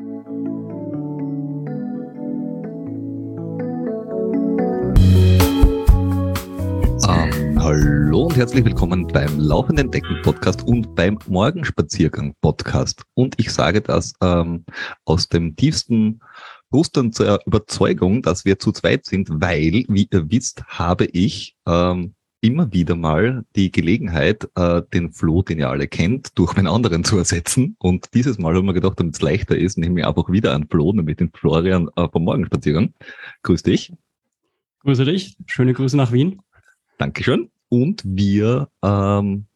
Ähm, hallo und herzlich willkommen beim Laufenden Decken Podcast und beim Morgenspaziergang Podcast. Und ich sage das ähm, aus dem tiefsten Brust zur Überzeugung, dass wir zu zweit sind, weil, wie ihr wisst, habe ich ähm, immer wieder mal die Gelegenheit, äh, den Flo, den ihr alle kennt, durch einen anderen zu ersetzen. Und dieses Mal haben wir gedacht, damit es leichter ist, nehme ich einfach wieder einen Flo, nämlich den Florian äh, vom Morgenspaziergang. Grüß dich. Grüße dich. Schöne Grüße nach Wien. Dankeschön. Und wir ähm,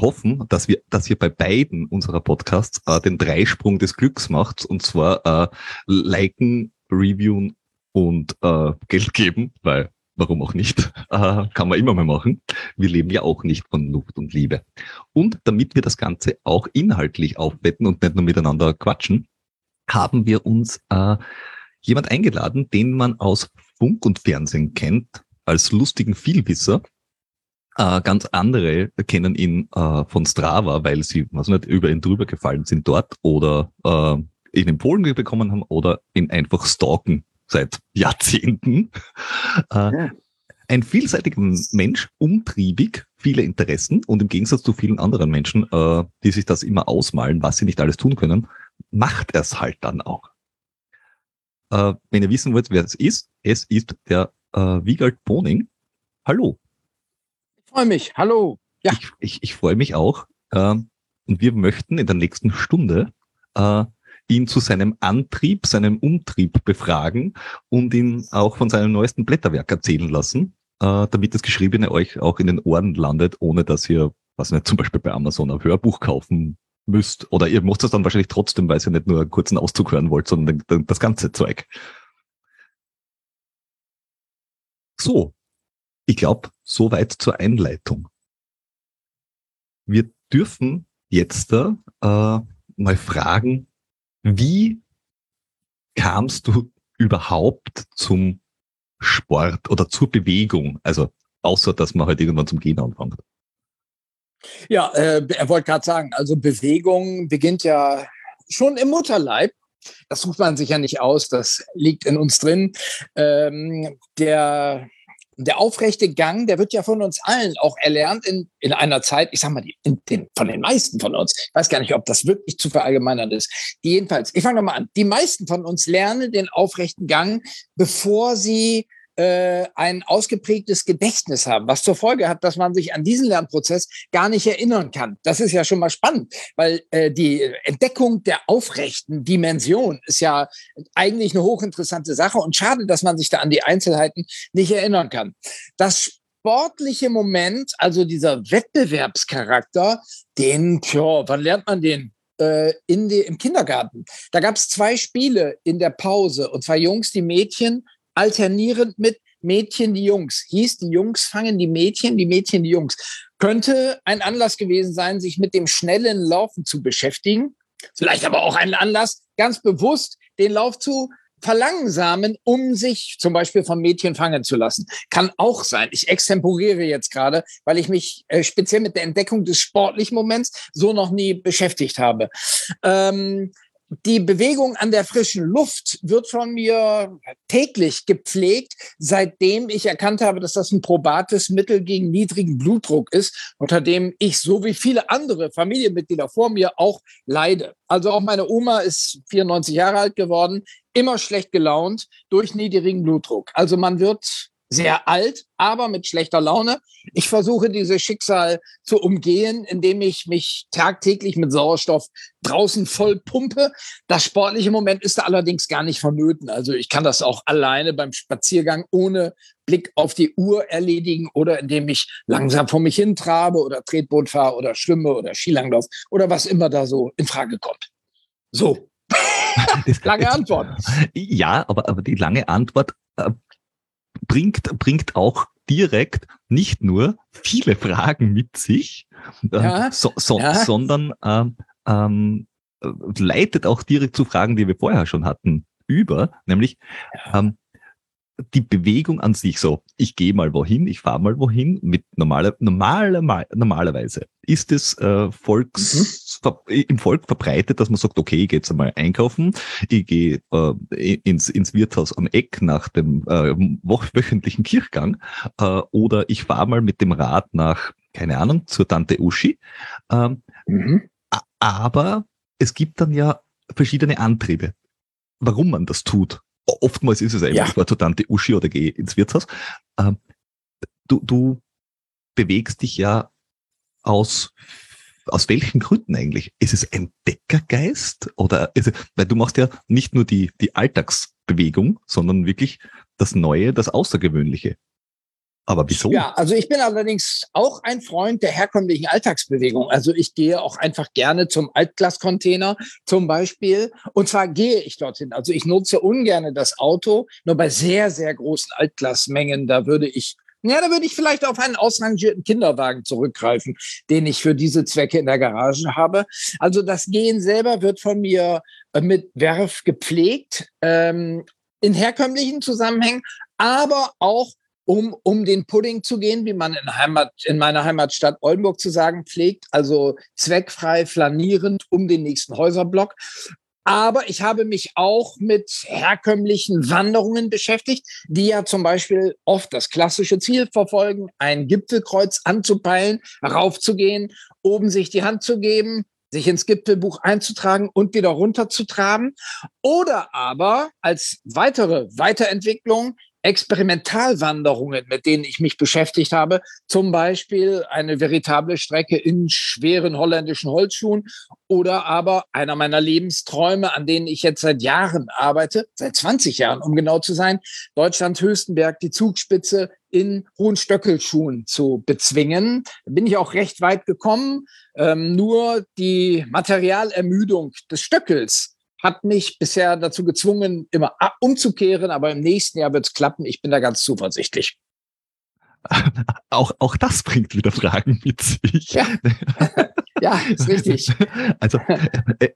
hoffen, dass wir, dass ihr bei beiden unserer Podcasts äh, den Dreisprung des Glücks macht, und zwar äh, liken, reviewen und äh, Geld geben, weil warum auch nicht, äh, kann man immer mal machen. Wir leben ja auch nicht von Luft und Liebe. Und damit wir das Ganze auch inhaltlich aufbetten und nicht nur miteinander quatschen, haben wir uns äh, jemand eingeladen, den man aus Funk und Fernsehen kennt, als lustigen Vielwisser. Äh, ganz andere kennen ihn äh, von Strava, weil sie, was nicht, über ihn drüber gefallen sind dort oder äh, ihn Polen bekommen haben oder ihn einfach stalken seit Jahrzehnten. Äh, ja. Ein vielseitiger Mensch, umtriebig, viele Interessen und im Gegensatz zu vielen anderen Menschen, äh, die sich das immer ausmalen, was sie nicht alles tun können, macht er es halt dann auch. Äh, wenn ihr wissen wollt, wer es ist, es ist der äh, Wiegald Boning. Hallo. Ich freue mich. Hallo. Ja. Ich, ich, ich freue mich auch. Äh, und wir möchten in der nächsten Stunde äh, ihn zu seinem Antrieb, seinem Umtrieb befragen und ihn auch von seinem neuesten Blätterwerk erzählen lassen, äh, damit das Geschriebene euch auch in den Ohren landet, ohne dass ihr, was nicht, zum Beispiel bei Amazon ein Hörbuch kaufen müsst. Oder ihr macht das dann wahrscheinlich trotzdem, weil ihr nicht nur einen kurzen Auszug hören wollt, sondern das ganze Zeug. So, ich glaube, soweit zur Einleitung. Wir dürfen jetzt äh, mal fragen, wie kamst du überhaupt zum Sport oder zur Bewegung? Also außer, dass man halt irgendwann zum Gehen anfängt. Ja, äh, er wollte gerade sagen, also Bewegung beginnt ja schon im Mutterleib. Das sucht man sich ja nicht aus, das liegt in uns drin. Ähm, der der aufrechte Gang, der wird ja von uns allen auch erlernt in, in einer Zeit, ich sag mal, den, von den meisten von uns. Ich weiß gar nicht, ob das wirklich zu verallgemeinern ist. Jedenfalls, ich fange nochmal an. Die meisten von uns lernen den aufrechten Gang, bevor sie äh, ein ausgeprägtes Gedächtnis haben, was zur Folge hat, dass man sich an diesen Lernprozess gar nicht erinnern kann. Das ist ja schon mal spannend, weil äh, die Entdeckung der aufrechten Dimension ist ja eigentlich eine hochinteressante Sache und schade, dass man sich da an die Einzelheiten nicht erinnern kann. Das sportliche Moment, also dieser Wettbewerbscharakter, den, tja, wann lernt man den? Äh, in die, im Kindergarten. Da gab es zwei Spiele in der Pause und zwei Jungs, die Mädchen alternierend mit Mädchen, die Jungs. Hieß, die Jungs fangen die Mädchen, die Mädchen, die Jungs. Könnte ein Anlass gewesen sein, sich mit dem schnellen Laufen zu beschäftigen. Vielleicht aber auch ein Anlass, ganz bewusst den Lauf zu verlangsamen, um sich zum Beispiel vom Mädchen fangen zu lassen. Kann auch sein. Ich extemporiere jetzt gerade, weil ich mich äh, speziell mit der Entdeckung des sportlichen Moments so noch nie beschäftigt habe. Ähm, die Bewegung an der frischen Luft wird von mir täglich gepflegt, seitdem ich erkannt habe, dass das ein probates Mittel gegen niedrigen Blutdruck ist, unter dem ich so wie viele andere Familienmitglieder vor mir auch leide. Also auch meine Oma ist 94 Jahre alt geworden, immer schlecht gelaunt durch niedrigen Blutdruck. Also man wird sehr alt, aber mit schlechter Laune. Ich versuche dieses Schicksal zu umgehen, indem ich mich tagtäglich mit Sauerstoff draußen voll pumpe. Das sportliche Moment ist da allerdings gar nicht vonnöten. Also ich kann das auch alleine beim Spaziergang ohne Blick auf die Uhr erledigen oder indem ich langsam vor mich hin trabe oder Tretboot fahre oder schwimme oder Skilanglauf oder was immer da so in Frage kommt. So. lange Antwort. Ja, aber, aber die lange Antwort äh, bringt, bringt auch direkt nicht nur viele Fragen mit sich, äh, ja, so, so, ja. sondern ähm, ähm, leitet auch direkt zu Fragen, die wir vorher schon hatten, über, nämlich ähm, die Bewegung an sich so, ich gehe mal wohin, ich fahre mal wohin, mit normaler, normaler, normalerweise ist es äh, Volks, mhm. im Volk verbreitet, dass man sagt, okay, ich gehe jetzt einmal einkaufen, ich gehe äh, ins, ins Wirtshaus am Eck nach dem äh, wöchentlichen Kirchgang äh, oder ich fahre mal mit dem Rad nach, keine Ahnung, zur Tante Uschi. Ähm, mhm. Aber es gibt dann ja verschiedene Antriebe, warum man das tut oftmals ist es einfach, ja. ich war zur Tante Uschi oder gehe ins Wirtshaus. Ähm, du, du bewegst dich ja aus, aus welchen Gründen eigentlich? Ist es ein Deckergeist oder ist es, weil du machst ja nicht nur die, die Alltagsbewegung, sondern wirklich das Neue, das Außergewöhnliche. Aber wieso? Ja, also ich bin allerdings auch ein Freund der herkömmlichen Alltagsbewegung. Also ich gehe auch einfach gerne zum Altglascontainer zum Beispiel. Und zwar gehe ich dorthin. Also ich nutze ungern das Auto. Nur bei sehr, sehr großen Altglasmengen, da würde ich ja, da würde ich vielleicht auf einen ausrangierten Kinderwagen zurückgreifen, den ich für diese Zwecke in der Garage habe. Also das Gehen selber wird von mir äh, mit Werf gepflegt, ähm, in herkömmlichen Zusammenhängen, aber auch um, um den Pudding zu gehen, wie man in, Heimat, in meiner Heimatstadt Oldenburg zu sagen pflegt, also zweckfrei flanierend um den nächsten Häuserblock. Aber ich habe mich auch mit herkömmlichen Wanderungen beschäftigt, die ja zum Beispiel oft das klassische Ziel verfolgen, ein Gipfelkreuz anzupeilen, raufzugehen, oben sich die Hand zu geben, sich ins Gipfelbuch einzutragen und wieder runterzutraben. Oder aber als weitere Weiterentwicklung Experimentalwanderungen, mit denen ich mich beschäftigt habe, zum Beispiel eine veritable Strecke in schweren holländischen Holzschuhen oder aber einer meiner Lebensträume, an denen ich jetzt seit Jahren arbeite, seit 20 Jahren, um genau zu sein, Deutschlands höchsten Berg, die Zugspitze in hohen Stöckelschuhen zu bezwingen. Da bin ich auch recht weit gekommen. Ähm, nur die Materialermüdung des Stöckels hat mich bisher dazu gezwungen, immer umzukehren, aber im nächsten Jahr wird es klappen. Ich bin da ganz zuversichtlich. Auch, auch das bringt wieder Fragen mit sich. Ja, ja ist richtig. Also äh,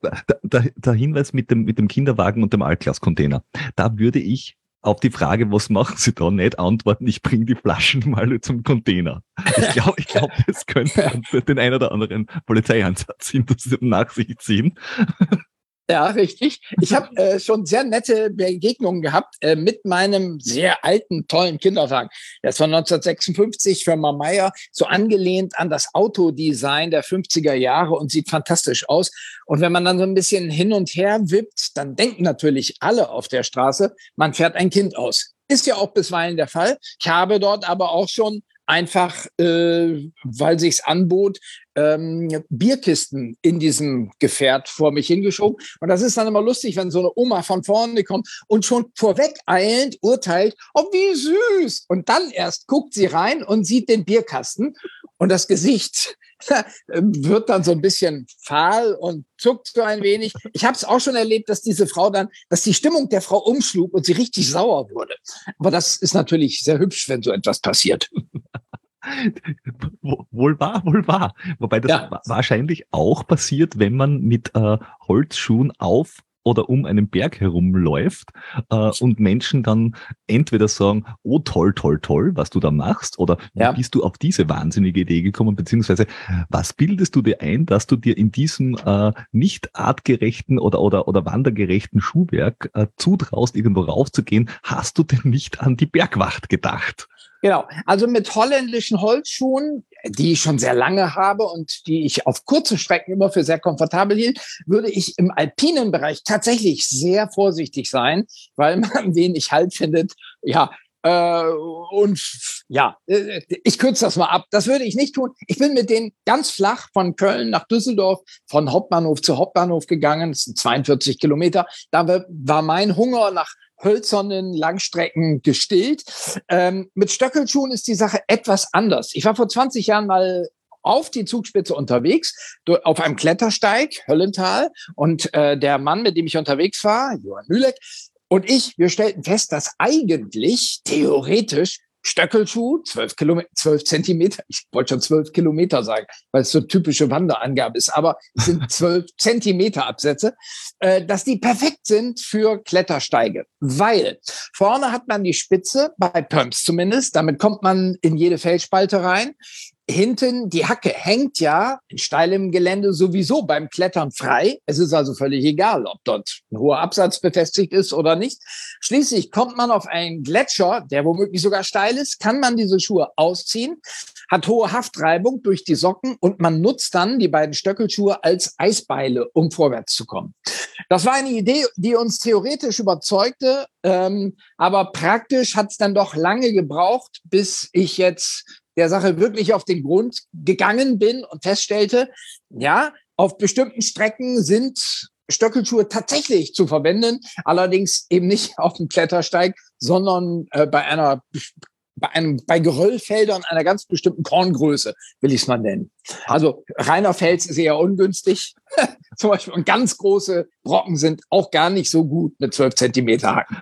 der, der Hinweis mit dem, mit dem Kinderwagen und dem Altglascontainer. Da würde ich auf die Frage, was machen Sie da, nicht antworten, ich bringe die Flaschen mal zum Container. Ich glaube, ich glaub, das könnte den ein oder anderen Polizeieinsatz nach sich ziehen. Ja, richtig. Ich habe äh, schon sehr nette Begegnungen gehabt äh, mit meinem sehr alten, tollen Kinderwagen. Der ist von 1956, Firma Meyer, so angelehnt an das Autodesign der 50er Jahre und sieht fantastisch aus. Und wenn man dann so ein bisschen hin und her wippt, dann denken natürlich alle auf der Straße, man fährt ein Kind aus. Ist ja auch bisweilen der Fall. Ich habe dort aber auch schon einfach, äh, weil sich's anbot, ähm, Bierkisten in diesem Gefährt vor mich hingeschoben. Und das ist dann immer lustig, wenn so eine Oma von vorne kommt und schon vorweg eilend urteilt, oh, wie süß. Und dann erst guckt sie rein und sieht den Bierkasten und das Gesicht wird dann so ein bisschen fahl und zuckt so ein wenig. Ich habe es auch schon erlebt, dass diese Frau dann, dass die Stimmung der Frau umschlug und sie richtig sauer wurde. Aber das ist natürlich sehr hübsch, wenn so etwas passiert. wohl wahr, wohl wahr. Wobei das ja. wahrscheinlich auch passiert, wenn man mit äh, Holzschuhen auf oder um einen Berg herumläuft äh, und Menschen dann entweder sagen, oh toll, toll, toll, was du da machst, oder ja. wie bist du auf diese wahnsinnige Idee gekommen, beziehungsweise was bildest du dir ein, dass du dir in diesem äh, nicht artgerechten oder, oder, oder wandergerechten Schuhwerk äh, zutraust, irgendwo raufzugehen, hast du denn nicht an die Bergwacht gedacht? Genau. Also mit holländischen Holzschuhen, die ich schon sehr lange habe und die ich auf kurzen Strecken immer für sehr komfortabel hielt, würde ich im alpinen Bereich tatsächlich sehr vorsichtig sein, weil man wenig Halt findet. Ja, äh, und ja, äh, ich kürze das mal ab. Das würde ich nicht tun. Ich bin mit denen ganz flach von Köln nach Düsseldorf, von Hauptbahnhof zu Hauptbahnhof gegangen. Das sind 42 Kilometer. Da war mein Hunger nach hölzernen Langstrecken gestillt. Ähm, mit Stöckelschuhen ist die Sache etwas anders. Ich war vor 20 Jahren mal auf die Zugspitze unterwegs, auf einem Klettersteig, Höllental. Und äh, der Mann, mit dem ich unterwegs war, Johann Mühleck, und ich, wir stellten fest, dass eigentlich theoretisch Stöckelschuh, 12, Kilometer, 12 Zentimeter, ich wollte schon 12 Kilometer sagen, weil es so typische Wanderangabe ist, aber es sind 12 Zentimeter Absätze, äh, dass die perfekt sind für Klettersteige, weil vorne hat man die Spitze, bei Pumps zumindest, damit kommt man in jede Felsspalte rein hinten, die Hacke hängt ja in steilem Gelände sowieso beim Klettern frei. Es ist also völlig egal, ob dort ein hoher Absatz befestigt ist oder nicht. Schließlich kommt man auf einen Gletscher, der womöglich sogar steil ist, kann man diese Schuhe ausziehen, hat hohe Haftreibung durch die Socken und man nutzt dann die beiden Stöckelschuhe als Eisbeile, um vorwärts zu kommen. Das war eine Idee, die uns theoretisch überzeugte, ähm, aber praktisch hat es dann doch lange gebraucht, bis ich jetzt der Sache wirklich auf den Grund gegangen bin und feststellte, ja, auf bestimmten Strecken sind Stöckelschuhe tatsächlich zu verwenden, allerdings eben nicht auf dem Klettersteig, sondern äh, bei einer bei einem bei Geröllfeldern einer ganz bestimmten Korngröße, will ich es mal nennen. Also reiner Fels ist eher ungünstig. Zum Beispiel und ganz große Brocken sind auch gar nicht so gut mit 12 Zentimeter Hacken.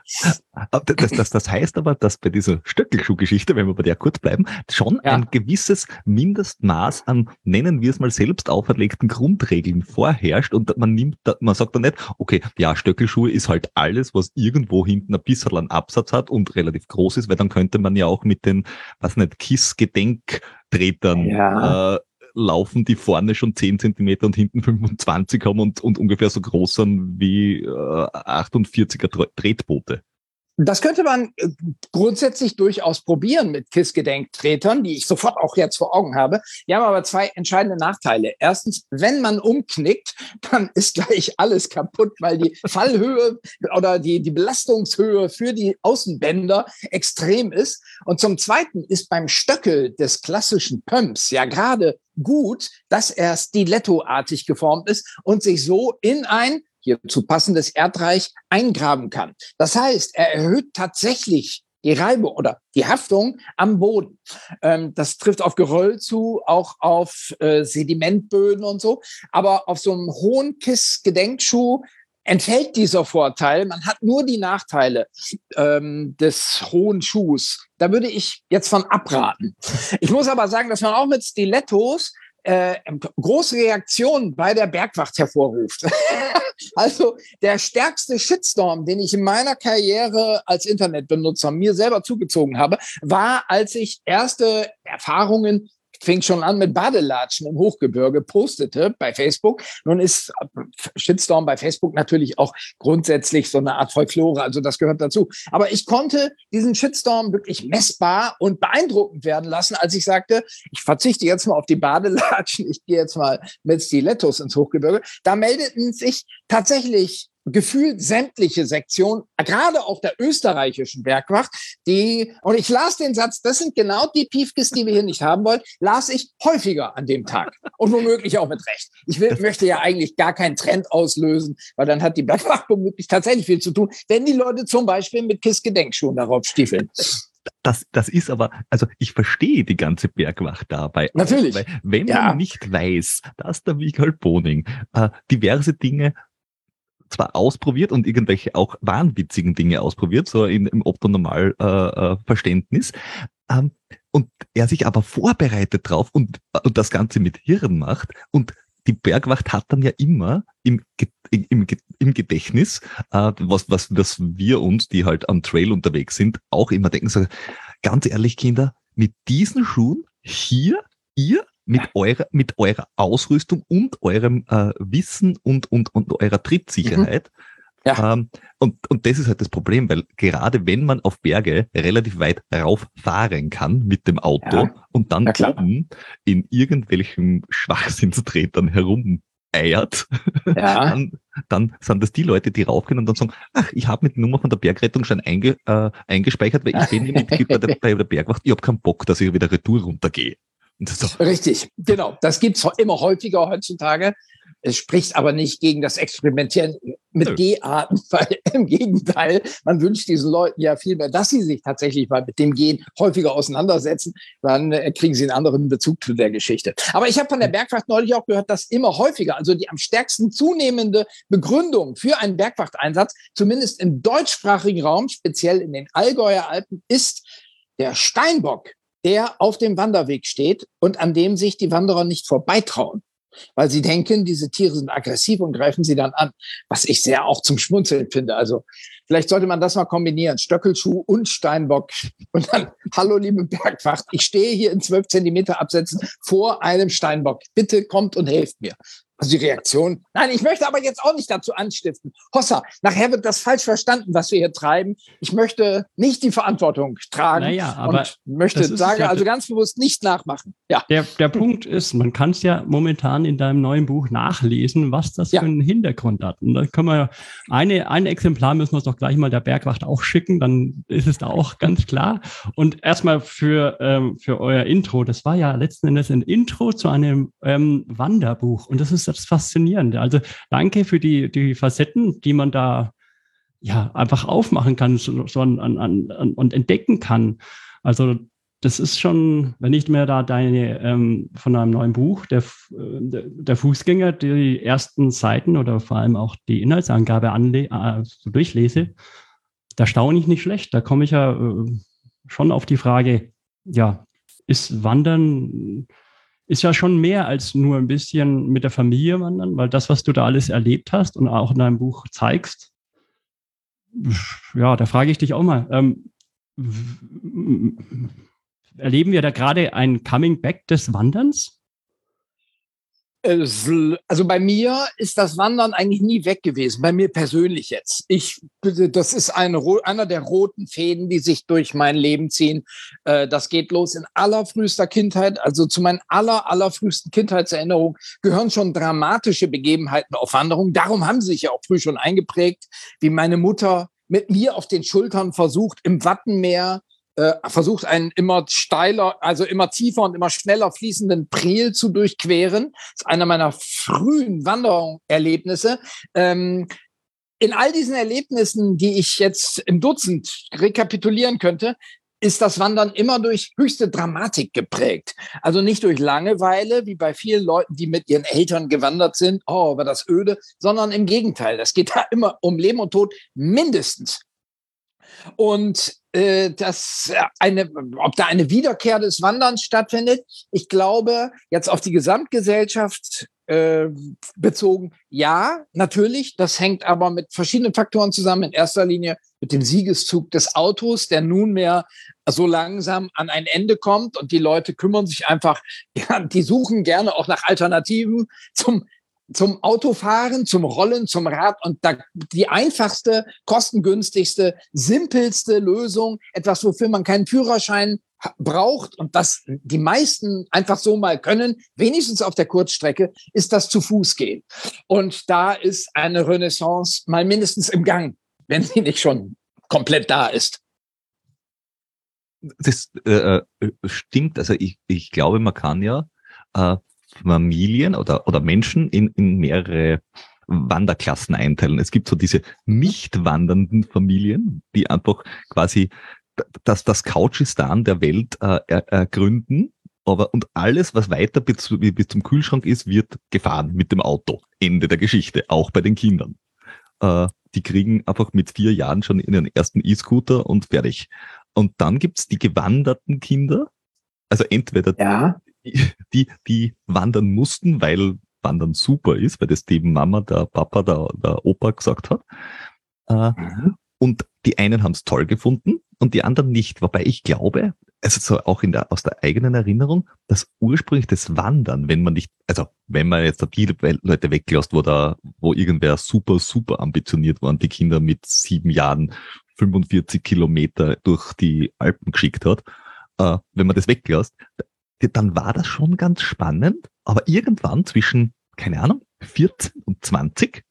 Das, das, das heißt aber, dass bei dieser Stöckelschuhgeschichte, wenn wir bei der kurz bleiben, schon ja. ein gewisses Mindestmaß an, nennen wir es mal selbst auferlegten Grundregeln vorherrscht und man nimmt, man sagt dann nicht, okay, ja, Stöckelschuhe ist halt alles, was irgendwo hinten ein bisschen einen Absatz hat und relativ groß ist, weil dann könnte man ja auch mit den, was nicht, KISS-Gedenktretern ja. äh, laufen, die vorne schon 10 Zentimeter und hinten 25 haben und, und ungefähr so groß sind wie äh, 48er Tretboote. Das könnte man äh, grundsätzlich durchaus probieren mit KISS-Gedenktretern, die ich sofort auch jetzt vor Augen habe. Die haben aber zwei entscheidende Nachteile. Erstens, wenn man umknickt, dann ist gleich alles kaputt, weil die Fallhöhe oder die, die Belastungshöhe für die Außenbänder extrem ist. Und zum Zweiten ist beim Stöckel des klassischen Pumps ja gerade gut, dass er stilettoartig geformt ist und sich so in ein hierzu passendes Erdreich eingraben kann. Das heißt, er erhöht tatsächlich die Reibung oder die Haftung am Boden. Ähm, das trifft auf Geröll zu, auch auf äh, Sedimentböden und so. Aber auf so einem hohen Kiss-Gedenkschuh entfällt dieser Vorteil. Man hat nur die Nachteile ähm, des hohen Schuhs. Da würde ich jetzt von abraten. Ich muss aber sagen, dass man auch mit Stilettos äh, große Reaktionen bei der Bergwacht hervorruft. also der stärkste Shitstorm, den ich in meiner Karriere als Internetbenutzer mir selber zugezogen habe, war, als ich erste Erfahrungen fing schon an mit Badelatschen im Hochgebirge, postete bei Facebook. Nun ist Shitstorm bei Facebook natürlich auch grundsätzlich so eine Art Folklore, also das gehört dazu. Aber ich konnte diesen Shitstorm wirklich messbar und beeindruckend werden lassen, als ich sagte, ich verzichte jetzt mal auf die Badelatschen, ich gehe jetzt mal mit Stilettos ins Hochgebirge. Da meldeten sich tatsächlich gefühlt sämtliche Sektionen, gerade auch der österreichischen Bergwacht, die, und ich las den Satz, das sind genau die Piefkes, die wir hier nicht haben wollen, las ich häufiger an dem Tag. Und womöglich auch mit Recht. Ich will, möchte ja eigentlich gar keinen Trend auslösen, weil dann hat die Bergwacht womöglich tatsächlich viel zu tun, wenn die Leute zum Beispiel mit KISS-Gedenkschuhen darauf stiefeln. Das, das ist aber, also ich verstehe die ganze Bergwacht dabei. Natürlich. Auch, wenn ja. man nicht weiß, dass der Michael Boning äh, diverse Dinge zwar ausprobiert und irgendwelche auch wahnwitzigen Dinge ausprobiert, so in, im Optonormal-Verständnis, äh, äh ähm, und er sich aber vorbereitet drauf und, und das Ganze mit Hirn macht und die Bergwacht hat dann ja immer im, im, im Gedächtnis, äh, was, was, was wir uns, die halt am Trail unterwegs sind, auch immer denken, so, ganz ehrlich, Kinder, mit diesen Schuhen hier, ihr mit eurer, mit eurer Ausrüstung und eurem äh, Wissen und, und, und eurer Trittsicherheit. Mhm. Ja. Ähm, und, und das ist halt das Problem, weil gerade wenn man auf Berge relativ weit rauffahren kann mit dem Auto ja. und dann oben in irgendwelchen Schwachsinnstretern herumeiert, ja. dann, dann sind das die Leute, die raufgehen und dann sagen, ach, ich habe mit der Nummer von der Bergrettung schon einge, äh, eingespeichert, weil ich bin nämlich bei der, bei der Bergwacht, ich habe keinen Bock, dass ich wieder retour runtergehe. Richtig, genau. Das gibt's immer häufiger heutzutage. Es spricht aber nicht gegen das Experimentieren mit G-Arten, weil im Gegenteil, man wünscht diesen Leuten ja viel mehr, dass sie sich tatsächlich mal mit dem Gen häufiger auseinandersetzen. Dann äh, kriegen sie einen anderen Bezug zu der Geschichte. Aber ich habe von der Bergwacht neulich auch gehört, dass immer häufiger, also die am stärksten zunehmende Begründung für einen Bergwachteinsatz, zumindest im deutschsprachigen Raum, speziell in den Allgäuer Alpen, ist, der Steinbock, der auf dem Wanderweg steht und an dem sich die Wanderer nicht vorbeitrauen weil sie denken, diese Tiere sind aggressiv und greifen sie dann an, was ich sehr auch zum Schmunzeln finde. Also vielleicht sollte man das mal kombinieren, Stöckelschuh und Steinbock und dann, hallo liebe Bergwacht, ich stehe hier in zwölf Zentimeter Absätzen vor einem Steinbock. Bitte kommt und helft mir. Also die Reaktion, nein, ich möchte aber jetzt auch nicht dazu anstiften. Hossa, nachher wird das falsch verstanden, was wir hier treiben. Ich möchte nicht die Verantwortung tragen naja, aber und möchte sagen, ja, also ganz bewusst nicht nachmachen. Ja. Der, der Punkt ist, man kann es ja momentan in deinem neuen Buch nachlesen, was das ja. für einen Hintergrund hat. Und da können wir eine, ein Exemplar müssen wir uns doch gleich mal der Bergwacht auch schicken, dann ist es da auch ganz klar. Und erstmal für, ähm, für euer Intro, das war ja letzten Endes ein Intro zu einem ähm, Wanderbuch. Und das ist das Faszinierende. Also danke für die, die Facetten, die man da ja einfach aufmachen kann so, so an, an, an, und entdecken kann. Also das ist schon, wenn ich mir da deine ähm, von einem neuen Buch, der, äh, der Fußgänger, die ersten Seiten oder vor allem auch die Inhaltsangabe anle äh, durchlese, da staune ich nicht schlecht. Da komme ich ja äh, schon auf die Frage, ja, ist Wandern ist ja schon mehr als nur ein bisschen mit der Familie wandern, weil das, was du da alles erlebt hast und auch in deinem Buch zeigst, ja, da frage ich dich auch mal, ähm, erleben wir da gerade ein Coming Back des Wanderns? Also bei mir ist das Wandern eigentlich nie weg gewesen, bei mir persönlich jetzt. Ich, das ist eine, einer der roten Fäden, die sich durch mein Leben ziehen. Äh, das geht los in allerfrühester Kindheit. Also zu meinen aller, allerfrühesten Kindheitserinnerungen gehören schon dramatische Begebenheiten auf Wanderung. Darum haben sie sich ja auch früh schon eingeprägt, wie meine Mutter mit mir auf den Schultern versucht, im Wattenmeer äh, versucht, einen immer steiler, also immer tiefer und immer schneller fließenden Priel zu durchqueren. Das ist einer meiner frühen Wandererlebnisse. Ähm, in all diesen Erlebnissen, die ich jetzt im Dutzend rekapitulieren könnte, ist das Wandern immer durch höchste Dramatik geprägt. Also nicht durch Langeweile, wie bei vielen Leuten, die mit ihren Eltern gewandert sind, oh, war das öde, sondern im Gegenteil. Es geht da immer um Leben und Tod mindestens. Und dass eine, ob da eine Wiederkehr des Wanderns stattfindet, ich glaube, jetzt auf die Gesamtgesellschaft äh, bezogen, ja, natürlich. Das hängt aber mit verschiedenen Faktoren zusammen. In erster Linie mit dem Siegeszug des Autos, der nunmehr so langsam an ein Ende kommt und die Leute kümmern sich einfach, die suchen gerne auch nach Alternativen zum zum Autofahren, zum Rollen, zum Rad und da die einfachste, kostengünstigste, simpelste Lösung, etwas, wofür man keinen Führerschein braucht und das die meisten einfach so mal können, wenigstens auf der Kurzstrecke, ist das zu Fuß gehen. Und da ist eine Renaissance mal mindestens im Gang, wenn sie nicht schon komplett da ist. Das äh, äh stimmt. Also ich, ich glaube, man kann ja äh, Familien oder, oder Menschen in, in mehrere Wanderklassen einteilen. Es gibt so diese nicht wandernden Familien, die einfach quasi das, das Couchistan der Welt äh, ergründen. Aber, und alles, was weiter bis, bis zum Kühlschrank ist, wird gefahren mit dem Auto. Ende der Geschichte, auch bei den Kindern. Äh, die kriegen einfach mit vier Jahren schon ihren ersten E-Scooter und fertig. Und dann gibt's die gewanderten Kinder, also entweder ja die, die wandern mussten, weil Wandern super ist, weil das die Mama, der Papa, der, der Opa gesagt hat. Äh, mhm. Und die einen haben es toll gefunden und die anderen nicht. Wobei ich glaube, also so auch in der, aus der eigenen Erinnerung, dass ursprünglich das Wandern, wenn man nicht, also wenn man jetzt die Leute weglässt, wo da, wo irgendwer super, super ambitioniert waren, die Kinder mit sieben Jahren 45 Kilometer durch die Alpen geschickt hat, äh, wenn man das weglässt, dann war das schon ganz spannend. Aber irgendwann zwischen, keine Ahnung, 14 und 20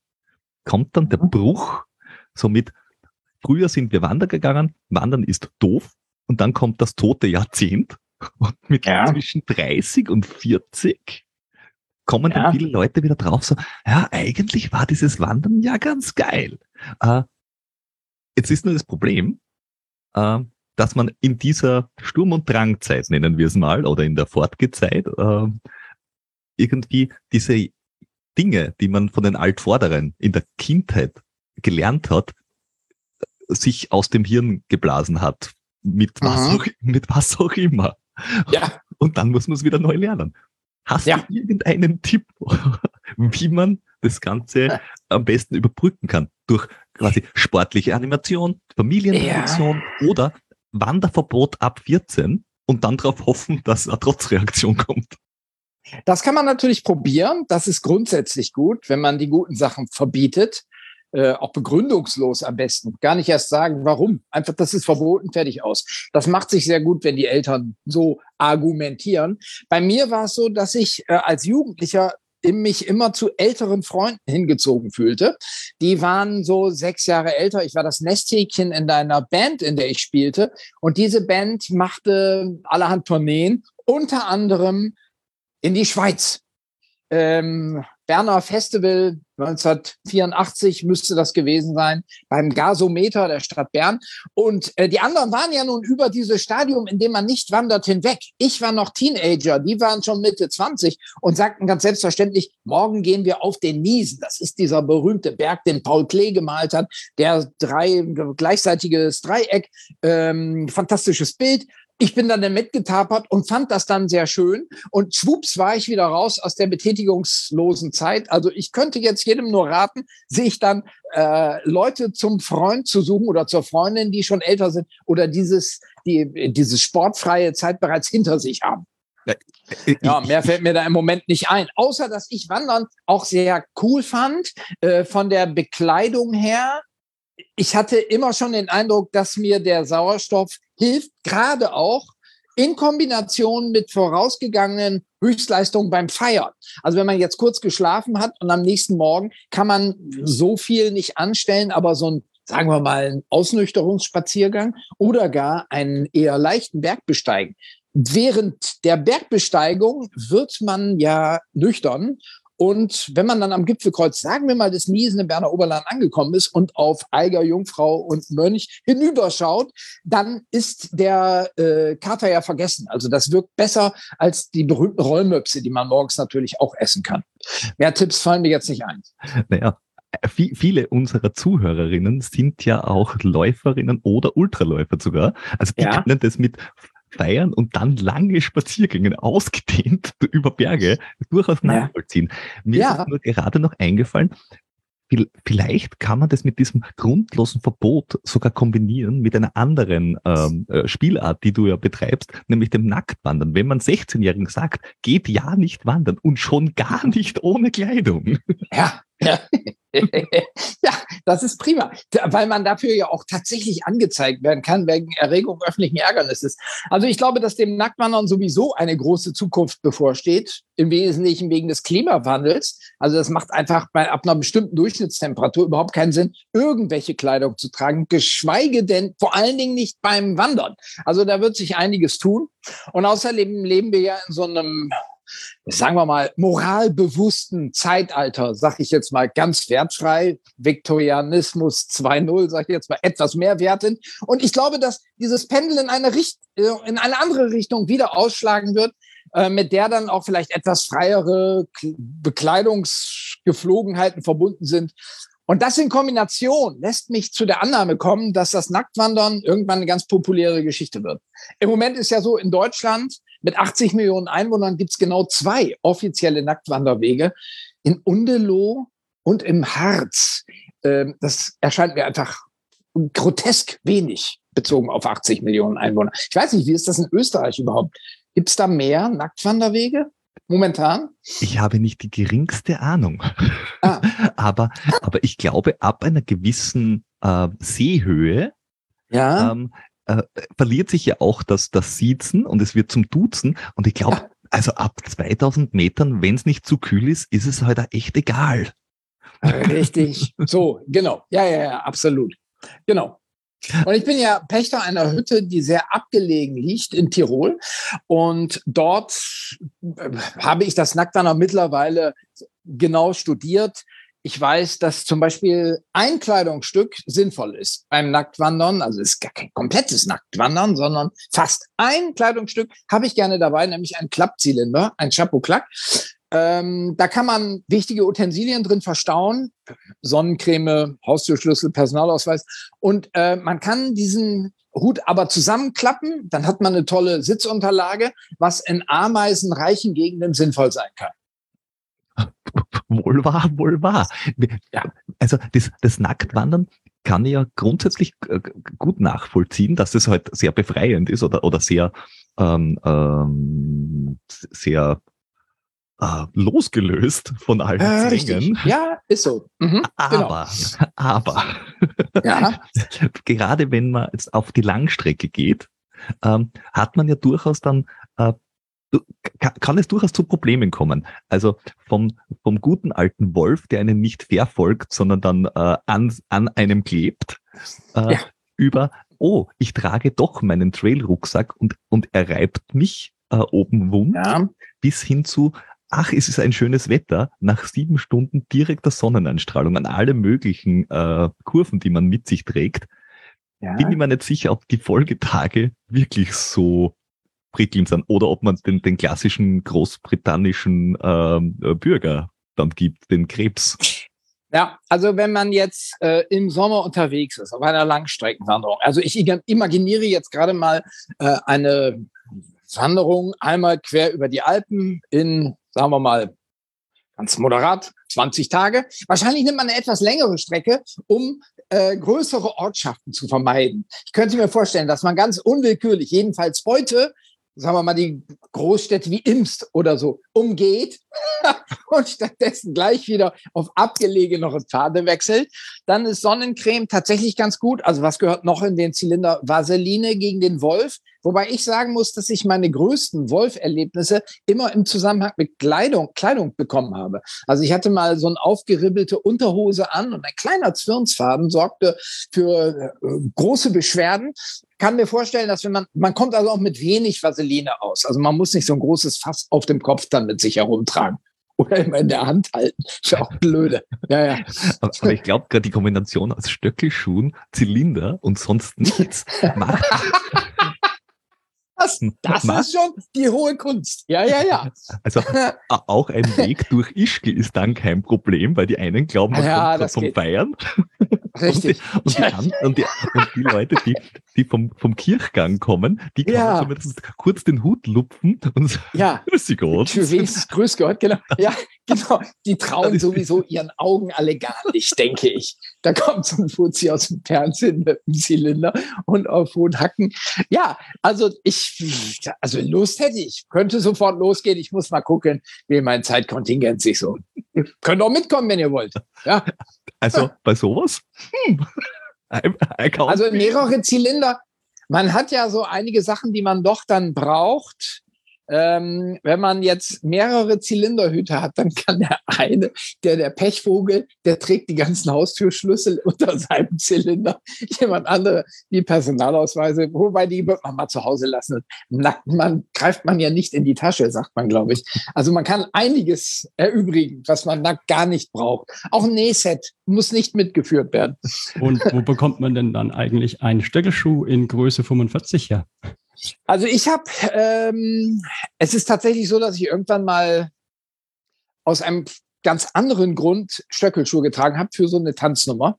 kommt dann der mhm. Bruch. Somit, früher sind wir wandern gegangen, wandern ist doof. Und dann kommt das tote Jahrzehnt. Und mit ja. zwischen 30 und 40 kommen ja. dann viele Leute wieder drauf, so, ja, eigentlich war dieses Wandern ja ganz geil. Äh, jetzt ist nur das Problem, äh, dass man in dieser Sturm- und Drangzeit, nennen wir es mal, oder in der Fortgezeit, äh, irgendwie diese Dinge, die man von den Altvorderen in der Kindheit gelernt hat, sich aus dem Hirn geblasen hat. mit was, auch, mit was auch immer. Ja. Und dann muss man es wieder neu lernen. Hast Ja. du irgendeinen Tipp, wie man das Ganze am besten überbrücken kann? Durch quasi sportliche Animation, Familienanimation oder Wanderverbot ab 14 und dann darauf hoffen, dass eine Trotzreaktion kommt. Das kann man natürlich probieren. Das ist grundsätzlich gut, wenn man die guten Sachen verbietet. Äh, auch begründungslos am besten. Gar nicht erst sagen, warum. Einfach, das ist verboten, fertig aus. Das macht sich sehr gut, wenn die Eltern so argumentieren. Bei mir war es so, dass ich äh, als Jugendlicher mich immer zu älteren Freunden hingezogen fühlte. Die waren so sechs Jahre älter. Ich war das Nesthäkchen in deiner Band, in der ich spielte. Und diese Band machte allerhand Tourneen, unter anderem in die Schweiz. Ähm, Berner Festival 1984 müsste das gewesen sein, beim Gasometer der Stadt Bern. Und äh, die anderen waren ja nun über dieses Stadium, in dem man nicht wandert, hinweg. Ich war noch Teenager, die waren schon Mitte 20 und sagten ganz selbstverständlich, morgen gehen wir auf den Niesen. Das ist dieser berühmte Berg, den Paul Klee gemalt hat, der drei gleichseitiges Dreieck, ähm, fantastisches Bild. Ich bin dann mitgetapert und fand das dann sehr schön. Und schwupps war ich wieder raus aus der betätigungslosen Zeit. Also ich könnte jetzt jedem nur raten, sich dann äh, Leute zum Freund zu suchen oder zur Freundin, die schon älter sind oder dieses, die, dieses sportfreie Zeit bereits hinter sich haben. Ja, mehr fällt mir da im Moment nicht ein. Außer, dass ich Wandern auch sehr cool fand, äh, von der Bekleidung her. Ich hatte immer schon den Eindruck, dass mir der Sauerstoff hilft, gerade auch in Kombination mit vorausgegangenen Höchstleistungen beim Feiern. Also wenn man jetzt kurz geschlafen hat und am nächsten Morgen kann man so viel nicht anstellen, aber so ein sagen wir mal, einen Ausnüchterungsspaziergang oder gar einen eher leichten Berg besteigen. Während der Bergbesteigung wird man ja nüchtern und wenn man dann am Gipfelkreuz, sagen wir mal, des Niesen im Berner Oberland angekommen ist und auf Eiger, Jungfrau und Mönch hinüberschaut, dann ist der äh, Kater ja vergessen. Also das wirkt besser als die berühmten Rollmöpse, die man morgens natürlich auch essen kann. Mehr Tipps fallen mir jetzt nicht ein. Naja, viele unserer Zuhörerinnen sind ja auch Läuferinnen oder Ultraläufer sogar. Also die Ja. können das mit Feiern und dann lange Spaziergänge ausgedehnt über Berge durchaus Ja. nachvollziehen. Mir Ja. ist nur gerade noch eingefallen, vielleicht kann man das mit diesem grundlosen Verbot sogar kombinieren mit einer anderen ähm, äh, Spielart, die du ja betreibst, nämlich dem Nacktwandern. Wenn man 16-Jährigen sagt, geht ja nicht wandern und schon gar nicht ohne Kleidung. Ja, ja. ja, das ist prima, weil man dafür ja auch tatsächlich angezeigt werden kann wegen Erregung öffentlichen Ärgernisses. Also ich glaube, dass dem Nacktwandern sowieso eine große Zukunft bevorsteht, im Wesentlichen wegen des Klimawandels. Also das macht einfach bei ab einer bestimmten Durchschnittstemperatur überhaupt keinen Sinn, irgendwelche Kleidung zu tragen, geschweige denn vor allen Dingen nicht beim Wandern. Also da wird sich einiges tun. Und außerdem leben wir ja in so einem sagen wir mal, moralbewussten Zeitalter, sag ich jetzt mal ganz wertfrei, Viktorianismus 2.0, sag ich jetzt mal etwas mehr wertend. Und ich glaube, dass dieses Pendel in eine, Richt äh, in eine andere Richtung wieder ausschlagen wird, äh, mit der dann auch vielleicht etwas freiere Bekleidungsgeflogenheiten verbunden sind. Und das in Kombination lässt mich zu der Annahme kommen, dass das Nacktwandern irgendwann eine ganz populäre Geschichte wird. Im Moment ist ja so, in Deutschland mit 80 Millionen Einwohnern gibt's genau zwei offizielle Nacktwanderwege in Undeloh und im Harz. Ähm, Das erscheint mir einfach grotesk wenig bezogen auf 80 Millionen Einwohner. Ich weiß nicht, wie ist das in Österreich überhaupt? Gibt's da mehr Nacktwanderwege momentan? Ich habe nicht die geringste Ahnung. Ah. aber, aber ich glaube, ab einer gewissen äh, Seehöhe Ja. ähm, äh, verliert sich ja auch das, das Siezen und es wird zum Duzen. Und ich glaube, Ja. also ab 2000 Metern, wenn es nicht zu kühl ist, ist es halt echt egal. Richtig. So, genau. Ja, ja, ja, absolut. Genau. Und ich bin ja Pächter einer Hütte, die sehr abgelegen liegt in Tirol. Und dort äh, habe ich das Nacktwandern mittlerweile genau studiert. Ich weiß, dass zum Beispiel ein Kleidungsstück sinnvoll ist beim Nacktwandern. Also es ist gar kein komplettes Nacktwandern, sondern fast ein Kleidungsstück habe ich gerne dabei, nämlich ein Klappzylinder, ein Chapeau-Klack. Ähm, da kann man wichtige Utensilien drin verstauen, Sonnencreme, Haustürschlüssel, Personalausweis. Und äh, man kann diesen Hut aber zusammenklappen, dann hat man eine tolle Sitzunterlage, was in ameisenreichen Gegenden sinnvoll sein kann. Wohl wahr, wohl wahr. Ja. Also das, das Nacktwandern kann ich ja grundsätzlich äh, gut nachvollziehen, dass es halt sehr befreiend ist oder, oder sehr, ähm, ähm, sehr äh, losgelöst von allen äh, Zwängen. Ja, ist so. Mhm, aber, genau. aber, ja. gerade wenn man jetzt auf die Langstrecke geht, ähm, hat man ja durchaus dann kann es durchaus zu Problemen kommen. Also vom, vom guten alten Wolf, der einen nicht verfolgt, sondern dann äh, an, an einem klebt, äh, ja. über, oh, ich trage doch meinen Trail-Rucksack und, und er reibt mich äh, oben wund, ja. bis hin zu, ach, es ist ein schönes Wetter, nach sieben Stunden direkter Sonneneinstrahlung an alle möglichen äh, Kurven, die man mit sich trägt. Ja. Bin ich mir nicht sicher, ob die Folgetage wirklich so prickelnd sind oder ob man den, den klassischen großbritannischen ähm, äh, Bürger dann gibt, den Krebs. Ja, also wenn man jetzt äh, im Sommer unterwegs ist, auf einer Langstreckenwanderung, also ich imaginiere jetzt gerade mal äh, eine Wanderung einmal quer über die Alpen in, sagen wir mal, ganz moderat, 20 Tage. Wahrscheinlich nimmt man eine etwas längere Strecke, um äh, größere Ortschaften zu vermeiden. Ich könnte mir vorstellen, dass man ganz unwillkürlich, jedenfalls heute, sagen wir mal, die Großstädte wie Imst oder so umgeht und stattdessen gleich wieder auf abgelegenere Pfade wechselt, dann ist Sonnencreme tatsächlich ganz gut. Also was gehört noch in den Zylinder? Vaseline gegen den Wolf. Wobei ich sagen muss, dass ich meine größten Wolf-Erlebnisse immer im Zusammenhang mit Kleidung, Kleidung bekommen habe. Also ich hatte mal so eine aufgeribbelte Unterhose an und ein kleiner Zwirnsfaden sorgte für äh, große Beschwerden kann mir vorstellen, dass wenn man, man kommt also auch mit wenig Vaseline aus. Also man muss nicht so ein großes Fass auf dem Kopf dann mit sich herumtragen. Oder immer in der Hand halten. Ist ja auch blöde. Ja, ja. Aber, aber ich glaube, gerade die Kombination aus Stöckelschuhen, Zylinder und sonst nichts macht, das, das ist schon die hohe Kunst. Ja, ja, ja. Also auch ein Weg durch Ischgl ist dann kein Problem, weil die einen glauben, man ja, kommt vom geht. Feiern. Richtig. Und die, und, die, und, die, und die, Leute, die, die vom, vom Kirchgang kommen, die können ja. zumindest kurz den Hut lupfen und sagen, ja. grüß Gott. Grüß Gott, genau. Ja, genau. Die trauen sowieso ihren Augen alle gar nicht, denke ich. Da kommt so ein Fuzzi aus dem Fernsehen mit einem Zylinder und auf hohen Hacken. Ja, also ich, also Lust hätte ich. Könnte sofort losgehen. Ich muss mal gucken, wie mein Zeitkontingent sich so. Könnt auch mitkommen, wenn ihr wollt. Ja. Also bei sowas? Hm. Also mehrere Zylinder. Man hat ja so einige Sachen, die man doch dann braucht. Ähm, wenn man jetzt mehrere Zylinderhüte hat, dann kann der eine, der der Pechvogel, der trägt die ganzen Haustürschlüssel unter seinem Zylinder. Jemand andere die Personalausweise, wobei die wird man mal zu Hause lassen. Nackt man greift man ja nicht in die Tasche, sagt man, glaube ich. Also man kann einiges erübrigen, was man nackt gar nicht braucht. Auch ein Nähset muss nicht mitgeführt werden. Und wo bekommt man denn dann eigentlich einen Stöckelschuh in Größe 45 her? Also ich habe, ähm, es ist tatsächlich so, dass ich irgendwann mal aus einem ganz anderen Grund Stöckelschuhe getragen habe für so eine Tanznummer.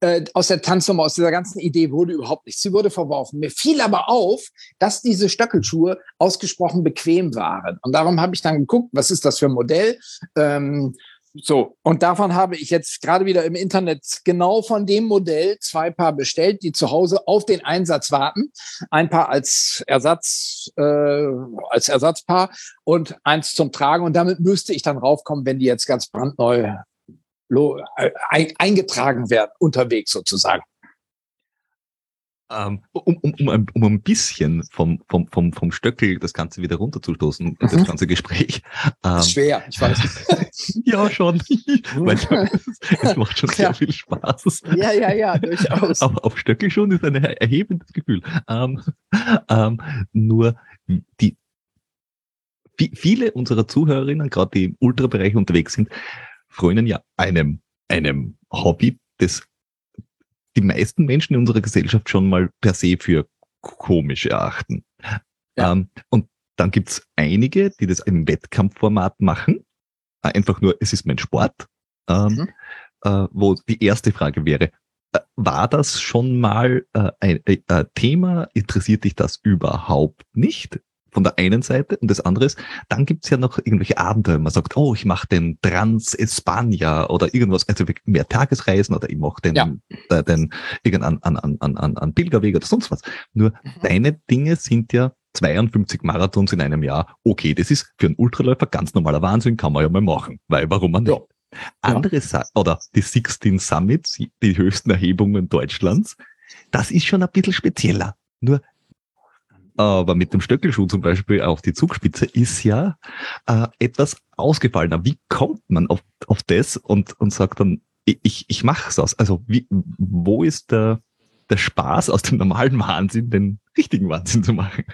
Äh, aus der Tanznummer, aus dieser ganzen Idee wurde überhaupt nichts. Sie wurde verworfen. Mir fiel aber auf, dass diese Stöckelschuhe ausgesprochen bequem waren. Und darum habe ich dann geguckt, was ist das für ein Modell? Ähm, so, und davon habe ich jetzt gerade wieder im Internet genau von dem Modell zwei Paar bestellt, die zu Hause auf den Einsatz warten. Ein Paar als Ersatz, äh, als Ersatzpaar und eins zum Tragen. Und damit müsste ich dann raufkommen, wenn die jetzt ganz brandneu äh, eingetragen werden, unterwegs sozusagen. Ähm, um, um, um, ein, um ein bisschen vom, vom, vom, vom Stöckel das Ganze wieder runterzustoßen, mhm. das ganze Gespräch. Ähm, ist schwer, ich weiß. ja, schon. es macht schon sehr ja. viel Spaß. Ja, ja, ja, durchaus. Aber auf Stöckel schon ist ein erhebendes Gefühl. Ähm, ähm, nur die, viele unserer Zuhörerinnen, gerade die im Ultrabereich unterwegs sind, frönen ja einem, einem Hobby, das die meisten Menschen in unserer Gesellschaft schon mal per se für komisch erachten. Ja. Ähm, und Dann gibt's einige, die das im Wettkampfformat machen. Äh, einfach nur, es ist mein Sport. Ähm, mhm. äh, wo die erste Frage wäre, äh, war das schon mal äh, ein, ein äh, Thema? Interessiert dich das überhaupt nicht? Von der einen Seite und das andere ist, dann gibt's ja noch irgendwelche Abenteuer. Man sagt, oh, ich mache den Trans Espania oder irgendwas, also mehr Tagesreisen oder ich mache den, ja. äh, den irgendeinen an, an, an, an, an Pilgerweg oder sonst was. Nur mhm. deine Dinge sind ja 52 Marathons in einem Jahr. Okay, das ist für einen Ultraläufer ganz normaler Wahnsinn, kann man ja mal machen, weil warum man nicht? Ja. Andere ja. oder die 16 Summits, die höchsten Erhebungen Deutschlands, das ist schon ein bisschen spezieller. Nur aber mit dem Stöckelschuh zum Beispiel auf die Zugspitze ist ja äh, etwas ausgefallener. Wie kommt man auf, auf das und, und sagt dann, ich, ich mache es Also wie, wo ist der, der Spaß aus dem normalen Wahnsinn, den richtigen Wahnsinn zu machen?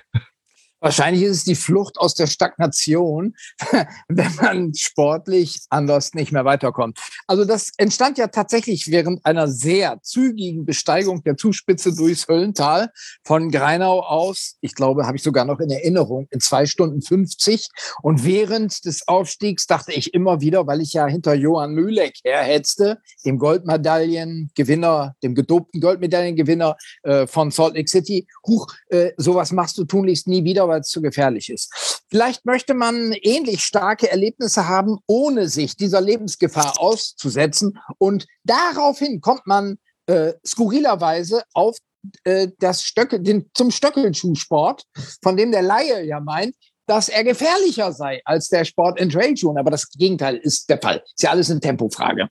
Wahrscheinlich ist es die Flucht aus der Stagnation, wenn man sportlich anders nicht mehr weiterkommt. Also das entstand ja tatsächlich während einer sehr zügigen Besteigung der Zuspitze durchs Höllental von Greinau aus. Ich glaube, habe ich sogar noch in Erinnerung, in zwei Stunden 50. Und während des Aufstiegs dachte ich immer wieder, weil ich ja hinter Johann Mühleck herhetzte, dem Goldmedaillengewinner, dem gedopten Goldmedaillengewinner äh, von Salt Lake City, huch, äh, sowas machst du tunlichst nie wieder weil zu gefährlich ist. Vielleicht möchte man ähnlich starke Erlebnisse haben, ohne sich dieser Lebensgefahr auszusetzen. Und daraufhin kommt man äh, skurrilerweise auf äh, das Stöcke, den, zum Stöckelschuhsport, von dem der Laie ja meint, dass er gefährlicher sei als der Sport in Trailschuhen. Aber das Gegenteil ist der Fall. Ist ja alles eine Tempofrage.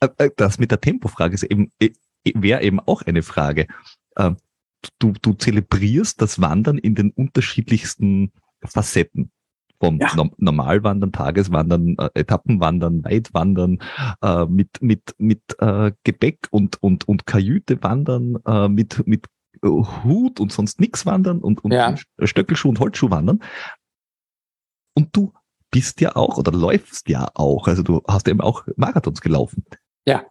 Äh, äh, das mit der Tempofrage ist eben, äh, wäre eben auch eine Frage. Ähm, du, du zelebrierst das Wandern in den unterschiedlichsten Facetten. Vom ja. Normalwandern, Tageswandern, äh, Etappenwandern, Weitwandern, äh, mit, mit, mit äh, Gepäck und, und, und Kajüte wandern, äh, mit, mit äh, Hut und sonst nix wandern und, und ja. Stöckelschuh und Holzschuh wandern. Und du bist ja auch oder läufst ja auch, also du hast eben auch Marathons gelaufen. Ja.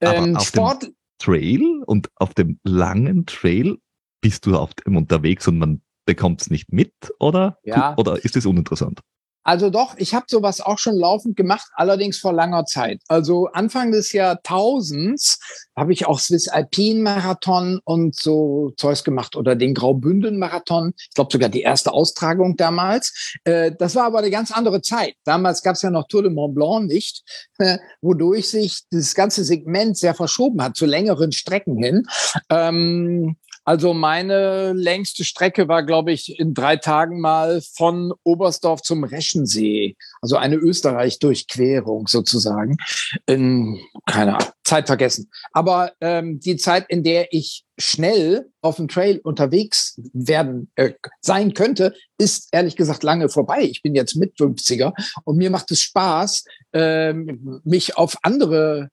Ähm, Sport, Trail und auf dem langen Trail bist du auf dem unterwegs und man bekommt es nicht mit oder, ja. oder ist es uninteressant? Also doch, ich habe sowas auch schon laufend gemacht, allerdings vor langer Zeit. Also Anfang des Jahrtausends habe ich auch Swiss Alpine Marathon und so Zeugs gemacht oder den Graubünden Marathon. Ich glaube sogar die erste Austragung damals. Äh, das war aber eine ganz andere Zeit. Damals gab es ja noch Tour de Mont Blanc nicht, äh, wodurch sich das ganze Segment sehr verschoben hat zu längeren Strecken hin. Also meine längste Strecke war, glaube ich, in drei Tagen mal von Oberstdorf zum Reschensee. Also eine Österreich-Durchquerung sozusagen. In, keine Ahnung, Zeit vergessen. Aber ähm, die Zeit, in der ich schnell auf dem Trail unterwegs werden äh, sein könnte, ist ehrlich gesagt lange vorbei. Ich bin jetzt mit 50er und mir macht es Spaß, ähm, mich auf andere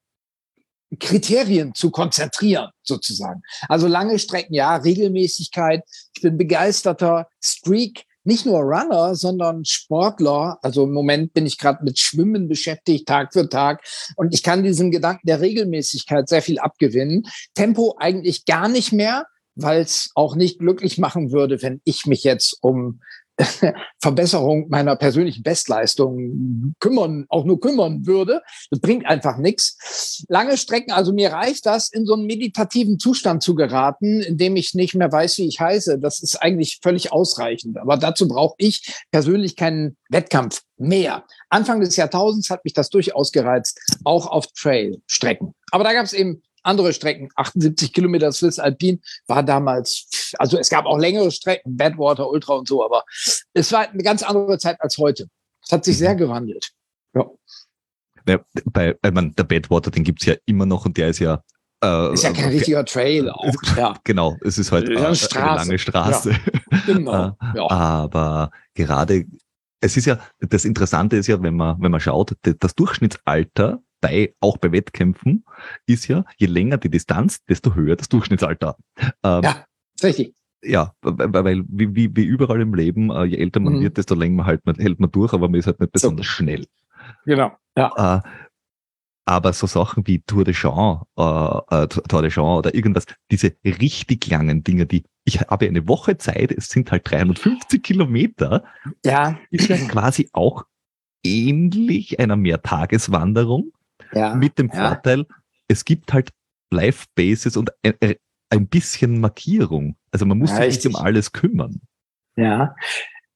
Kriterien zu konzentrieren, sozusagen. Also lange Strecken, ja, Regelmäßigkeit. Ich bin begeisterter Streak, nicht nur Runner, sondern Sportler. Also im Moment bin ich gerade mit Schwimmen beschäftigt, Tag für Tag. Und ich kann diesem Gedanken der Regelmäßigkeit sehr viel abgewinnen. Tempo eigentlich gar nicht mehr, weil es auch nicht glücklich machen würde, wenn ich mich jetzt um Verbesserung meiner persönlichen Bestleistung kümmern, auch nur kümmern würde. Das bringt einfach nichts. Lange Strecken, also mir reicht das, in so einen meditativen Zustand zu geraten, in dem ich nicht mehr weiß, wie ich heiße. Das ist eigentlich völlig ausreichend. Aber dazu brauche ich persönlich keinen Wettkampf mehr. Anfang des Jahrtausends hat mich das durchaus gereizt, auch auf Trail-Strecken. Aber da gab es eben andere Strecken. 78 Kilometer Swiss Alpin war damals, also es gab auch längere Strecken, Badwater, Ultra und so, aber es war eine ganz andere Zeit als heute. Es hat sich sehr gewandelt. Ja. ja bei, ich meine, der Badwater, den gibt's ja immer noch und der ist ja äh, ist ja kein richtiger Trail auch. Ja. Genau, es ist halt eine, Straße. eine lange Straße. Ja, genau. Äh, ja. Aber gerade, es ist ja, das Interessante ist ja, wenn man, wenn man schaut, das Durchschnittsalter bei, auch bei Wettkämpfen, ist ja, je länger die Distanz, desto höher das Durchschnittsalter. Ähm, ja, richtig. Ja, weil, weil wie, wie, wie überall im Leben, äh, je älter man mhm. wird, desto länger halt man, hält man durch, aber man ist halt nicht besonders so. schnell. Genau, ja. Äh, aber so Sachen wie Tour de Champ, äh, äh, Tour de Champ oder irgendwas, diese richtig langen Dinge, die ich habe eine Woche Zeit, es sind halt 350 Kilometer, ja. ist ja quasi auch ähnlich einer Mehrtageswanderung ja. mit dem ja. Vorteil, es gibt halt Live-Bases und ein, ein, bisschen Markierung. Also man muss ja, sich richtig. nicht um alles kümmern. Ja.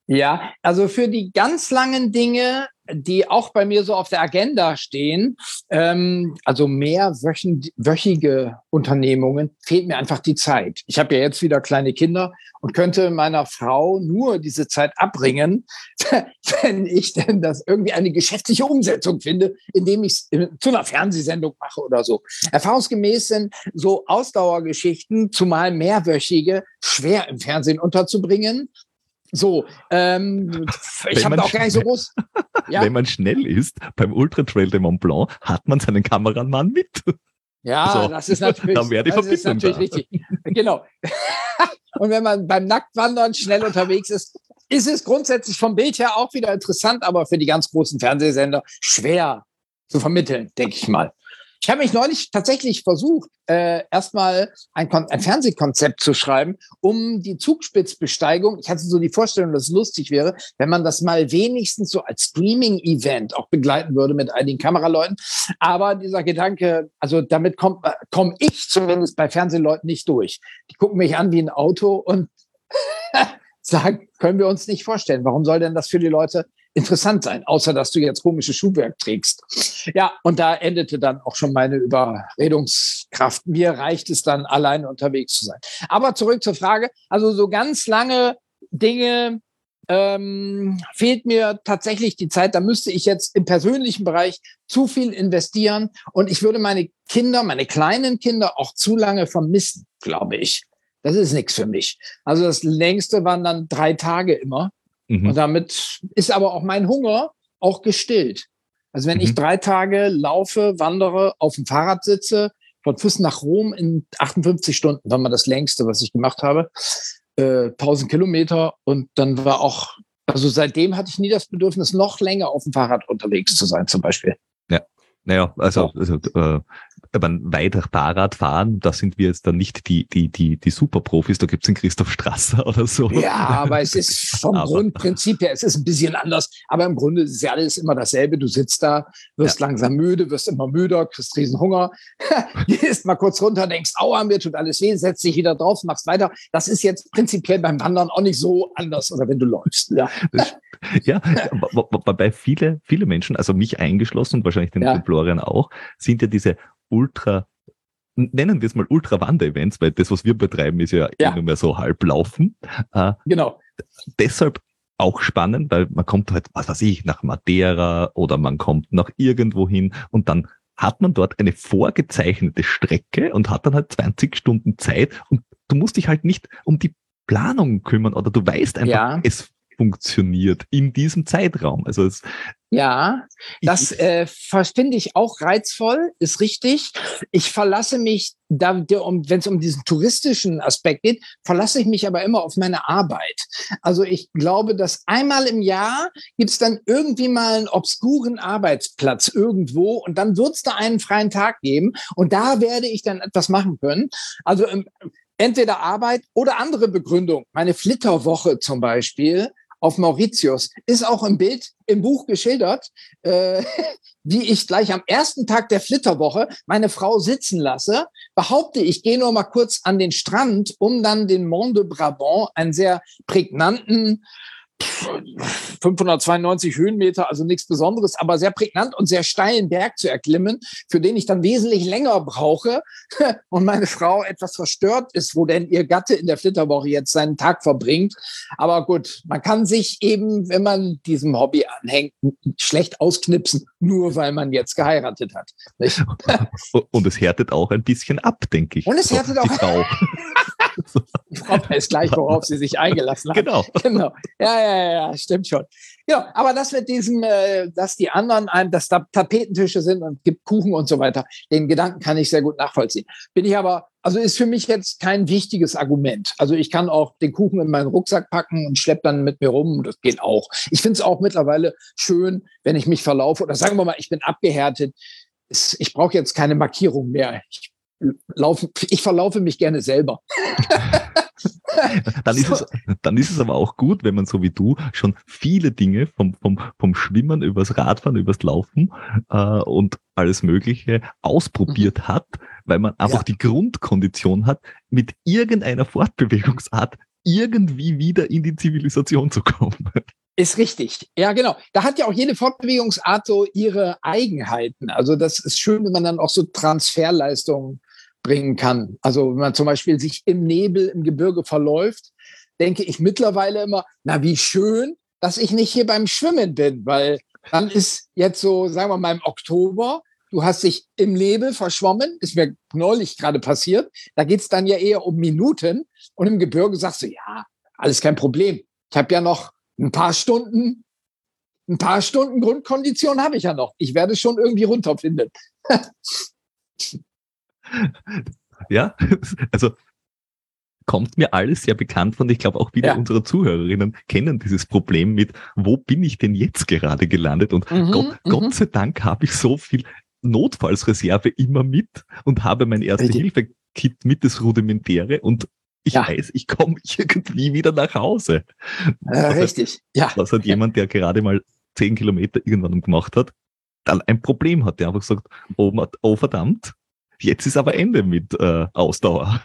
Ja, also für die ganz langen Dinge die auch bei mir so auf der Agenda stehen, ähm, also mehrwöchige Unternehmungen, fehlt mir einfach die Zeit. Ich habe ja jetzt wieder kleine Kinder und könnte meiner Frau nur diese Zeit abbringen, wenn ich denn das irgendwie eine geschäftliche Umsetzung finde, indem ich es zu einer Fernsehsendung mache oder so. Erfahrungsgemäß sind so Ausdauergeschichten, zumal mehrwöchige, schwer im Fernsehen unterzubringen. So, ähm, ich habe auch gar nicht so groß. Ja? Wenn man schnell ist beim Ultra Trail de Mont Blanc, hat man seinen Kameramann mit. Ja, so, das ist natürlich, dann wäre die das ist natürlich da. richtig. Genau. Und wenn man beim Nacktwandern schnell unterwegs ist, ist es grundsätzlich vom Bild her auch wieder interessant, aber für die ganz großen Fernsehsender schwer zu vermitteln, denke ich mal. Ich habe mich neulich tatsächlich versucht, äh, erstmal ein, ein Fernsehkonzept zu schreiben, um die Zugspitzbesteigung. Ich hatte so die Vorstellung, dass es lustig wäre, wenn man das mal wenigstens so als Streaming-Event auch begleiten würde mit einigen Kameraleuten. Aber dieser Gedanke, also damit komme äh, komm ich zumindest bei Fernsehleuten nicht durch. Die gucken mich an wie ein Auto und sagen, können wir uns nicht vorstellen. Warum soll denn das für die Leute interessant sein, außer dass du jetzt komisches Schuhwerk trägst. Ja, und da endete dann auch schon meine Überredungskraft. Mir reicht es dann, alleine unterwegs zu sein. Aber zurück zur Frage. Also so ganz lange Dinge ähm, fehlt mir tatsächlich die Zeit. Da müsste ich jetzt im persönlichen Bereich zu viel investieren und ich würde meine Kinder, meine kleinen Kinder auch zu lange vermissen, glaube ich. Das ist nichts für mich. Also das längste waren dann drei Tage immer. Mhm. Und damit ist aber auch mein Hunger auch gestillt. Also wenn mhm. ich drei Tage laufe, wandere, auf dem Fahrrad sitze, von Füssen nach Rom in 58 Stunden, war mal das längste, was ich gemacht habe, äh, 1000 Kilometer. Und dann war auch, also seitdem hatte ich nie das Bedürfnis, noch länger auf dem Fahrrad unterwegs zu sein, zum Beispiel. Ja, naja, also, also äh, aber weiter Fahrrad fahren, da sind wir jetzt dann nicht die, die, die, die Superprofis, da gibt's den Christoph Strasser oder so. Ja, aber es ist vom aber, Grundprinzip her, es ist ein bisschen anders, aber im Grunde ist ja alles immer dasselbe. Du sitzt da, wirst ja. langsam müde, wirst immer müder, kriegst riesen Hunger, gehst mal kurz runter, denkst, aua, mir tut alles weh, setzt dich wieder drauf, machst weiter. Das ist jetzt prinzipiell beim Wandern auch nicht so anders oder wenn du läufst. Ja, ja bei viele, viele Menschen, also mich eingeschlossen und wahrscheinlich den, ja. den Florian auch, sind ja diese Ultra, nennen wir es mal Ultra-Wander-Events, weil das, was wir betreiben, ist ja, ja. immer mehr so halblaufen. Äh, genau. Deshalb auch spannend, weil man kommt halt, was weiß ich, nach Madeira oder man kommt nach irgendwo hin und dann hat man dort eine vorgezeichnete Strecke und hat dann halt 20 Stunden Zeit und du musst dich halt nicht um die Planung kümmern oder du weißt einfach, ja. es funktioniert in diesem Zeitraum. Also es, ja, das äh, finde ich auch reizvoll, ist richtig. Ich verlasse mich, da, um, wenn es um diesen touristischen Aspekt geht, verlasse ich mich aber immer auf meine Arbeit. Also ich glaube, dass einmal im Jahr gibt es dann irgendwie mal einen obskuren Arbeitsplatz irgendwo und dann wird es da einen freien Tag geben und da werde ich dann etwas machen können. Also ähm, entweder Arbeit oder andere Begründung. Meine Flitterwoche zum Beispiel auf Mauritius. Ist auch im Bild im Buch geschildert, äh, wie ich gleich am ersten Tag der Flitterwoche meine Frau sitzen lasse, behaupte, ich gehe nur mal kurz an den Strand, um dann den Mont de Brabant, einen sehr prägnanten 592 Höhenmeter, also nichts Besonderes, aber sehr prägnant und sehr steilen Berg zu erklimmen, für den ich dann wesentlich länger brauche und meine Frau etwas verstört ist, wo denn ihr Gatte in der Flitterwoche jetzt seinen Tag verbringt. Aber gut, man kann sich eben, wenn man diesem Hobby anhängt, schlecht ausknipsen, nur weil man jetzt geheiratet hat. Und es härtet auch ein bisschen ab, denke ich. Und es härtet auch. Frau weiß gleich, worauf sie sich eingelassen hat. Genau. genau. Ja, ja, ja, stimmt schon. Ja, aber das mit diesem, äh, dass die anderen einem, dass da Tapetentische sind und gibt Kuchen und so weiter, den Gedanken kann ich sehr gut nachvollziehen. Bin ich aber, also ist für mich jetzt kein wichtiges Argument. Also ich kann auch den Kuchen in meinen Rucksack packen und schlepp dann mit mir rum. Das geht auch. Ich finde es auch mittlerweile schön, wenn ich mich verlaufe oder sagen wir mal, ich bin abgehärtet ich brauche jetzt keine Markierung mehr. Ich, laufe, ich verlaufe mich gerne selber. dann, ist es, dann ist es aber auch gut, wenn man so wie du schon viele Dinge vom, vom, vom Schwimmen übers Radfahren, übers Laufen äh, und alles Mögliche ausprobiert mhm. hat, weil man einfach ja. die Grundkondition hat, mit irgendeiner Fortbewegungsart irgendwie wieder in die Zivilisation zu kommen. Ist richtig. Ja, genau. Da hat ja auch jede Fortbewegungsart so ihre Eigenheiten. Also das ist schön, wenn man dann auch so Transferleistungen bringen kann. Also wenn man zum Beispiel sich im Nebel im Gebirge verläuft, denke ich mittlerweile immer, na wie schön, dass ich nicht hier beim Schwimmen bin, weil dann ist jetzt so, sagen wir mal im Oktober, du hast dich im Nebel verschwommen, ist mir neulich gerade passiert, da geht's dann ja eher um Minuten und im Gebirge sagst du, ja, alles kein Problem. Ich habe ja noch ein paar Stunden, ein paar Stunden Grundkondition habe ich ja noch. Ich werde schon irgendwie runterfinden. ja, also kommt mir alles sehr bekannt von. Ich glaube, auch viele ja. unserer Zuhörerinnen kennen dieses Problem mit, wo bin ich denn jetzt gerade gelandet? Und mhm, Gott, mhm. Gott sei Dank habe ich so viel Notfallsreserve immer mit und habe mein Erste-Hilfe-Kit mit das Rudimentäre und ich ja. weiß, ich komme irgendwie wieder nach Hause. Äh, richtig, ja. Was hat jemand, der gerade mal zehn Kilometer irgendwann gemacht hat, dann ein Problem hat, der einfach sagt, oh, oh verdammt, jetzt ist aber Ende mit äh, Ausdauer.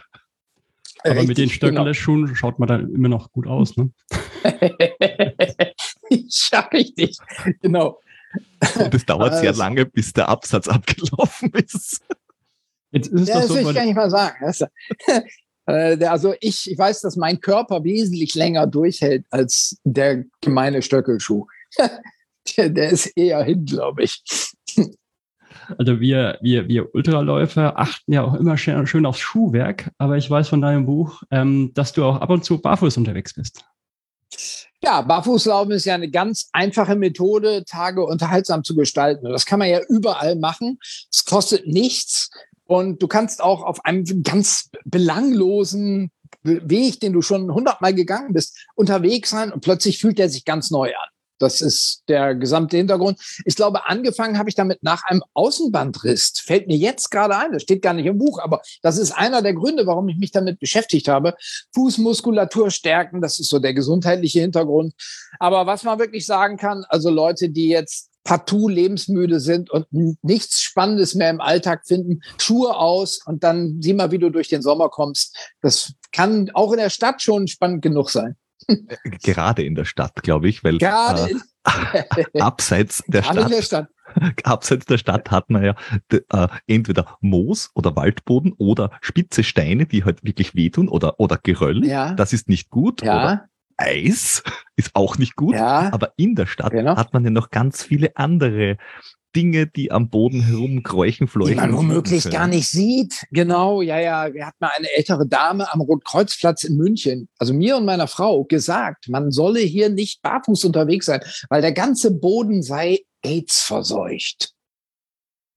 Aber richtig, mit den Stöckerle-Schuhen genau. schaut man dann immer noch gut aus, ne? ja, richtig, genau. Und es dauert sehr lange, bis der Absatz abgelaufen ist. Jetzt ist es ja, das so, will ich gar nicht mal sagen. Äh, also ich, ich weiß, dass mein Körper wesentlich länger durchhält als der gemeine Stöckelschuh. der, der ist eher hin, glaube ich. Also wir, wir, wir Ultraläufer achten ja auch immer schön, schön aufs Schuhwerk, aber ich weiß von deinem Buch, ähm, dass du auch ab und zu barfuß unterwegs bist. Ja, Barfußlaufen ist ja eine ganz einfache Methode, Tage unterhaltsam zu gestalten. Das kann man ja überall machen. Es kostet nichts. Und du kannst auch auf einem ganz belanglosen Weg, den du schon hundertmal gegangen bist, unterwegs sein und plötzlich fühlt er sich ganz neu an. Das ist der gesamte Hintergrund. Ich glaube, angefangen habe ich damit nach einem Außenbandriss. Fällt mir jetzt gerade ein. Das steht gar nicht im Buch, aber das ist einer der Gründe, warum ich mich damit beschäftigt habe. Fußmuskulatur stärken, das ist so der gesundheitliche Hintergrund. Aber was man wirklich sagen kann, also Leute, die jetzt partout lebensmüde sind und nichts Spannendes mehr im Alltag finden, Schuhe aus und dann sieh mal, wie du durch den Sommer kommst. Das kann auch in der Stadt schon spannend genug sein. Äh, gerade in der Stadt, glaube ich, weil Gerade äh, abseits der Stadt, der Stadt, abseits der Stadt hat man ja äh, entweder Moos oder Waldboden oder spitze Steine, die halt wirklich wehtun oder oder Geröll. Ja. Das ist nicht gut. Ja. Oder Eis ist auch nicht gut. Ja. Aber in der Stadt genau. hat man ja noch ganz viele andere Dinge, die am Boden herumkräuchen, fleuchen. Die man womöglich gar nicht sieht. Genau, ja, ja. Wir hatten mal eine ältere Dame am Rotkreuzplatz in München, also mir und meiner Frau, gesagt, man solle hier nicht barfuß unterwegs sein, weil der ganze Boden sei AIDS verseucht.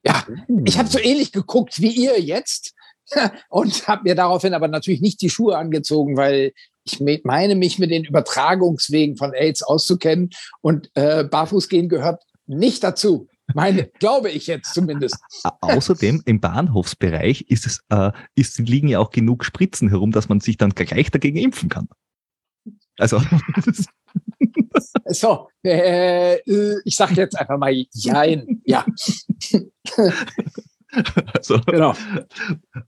Ja, ich habe so ähnlich geguckt wie ihr jetzt und habe mir daraufhin aber natürlich nicht die Schuhe angezogen, weil ich meine mich mit den Übertragungswegen von AIDS auszukennen und äh, barfuß gehen gehört nicht dazu. Meine, glaube ich jetzt zumindest. Außerdem im Bahnhofsbereich ist es, äh, ist, liegen ja auch genug Spritzen herum, dass man sich dann gleich dagegen impfen kann. Also. so, äh, ich sage jetzt einfach mal Jein. Ja. Also, genau.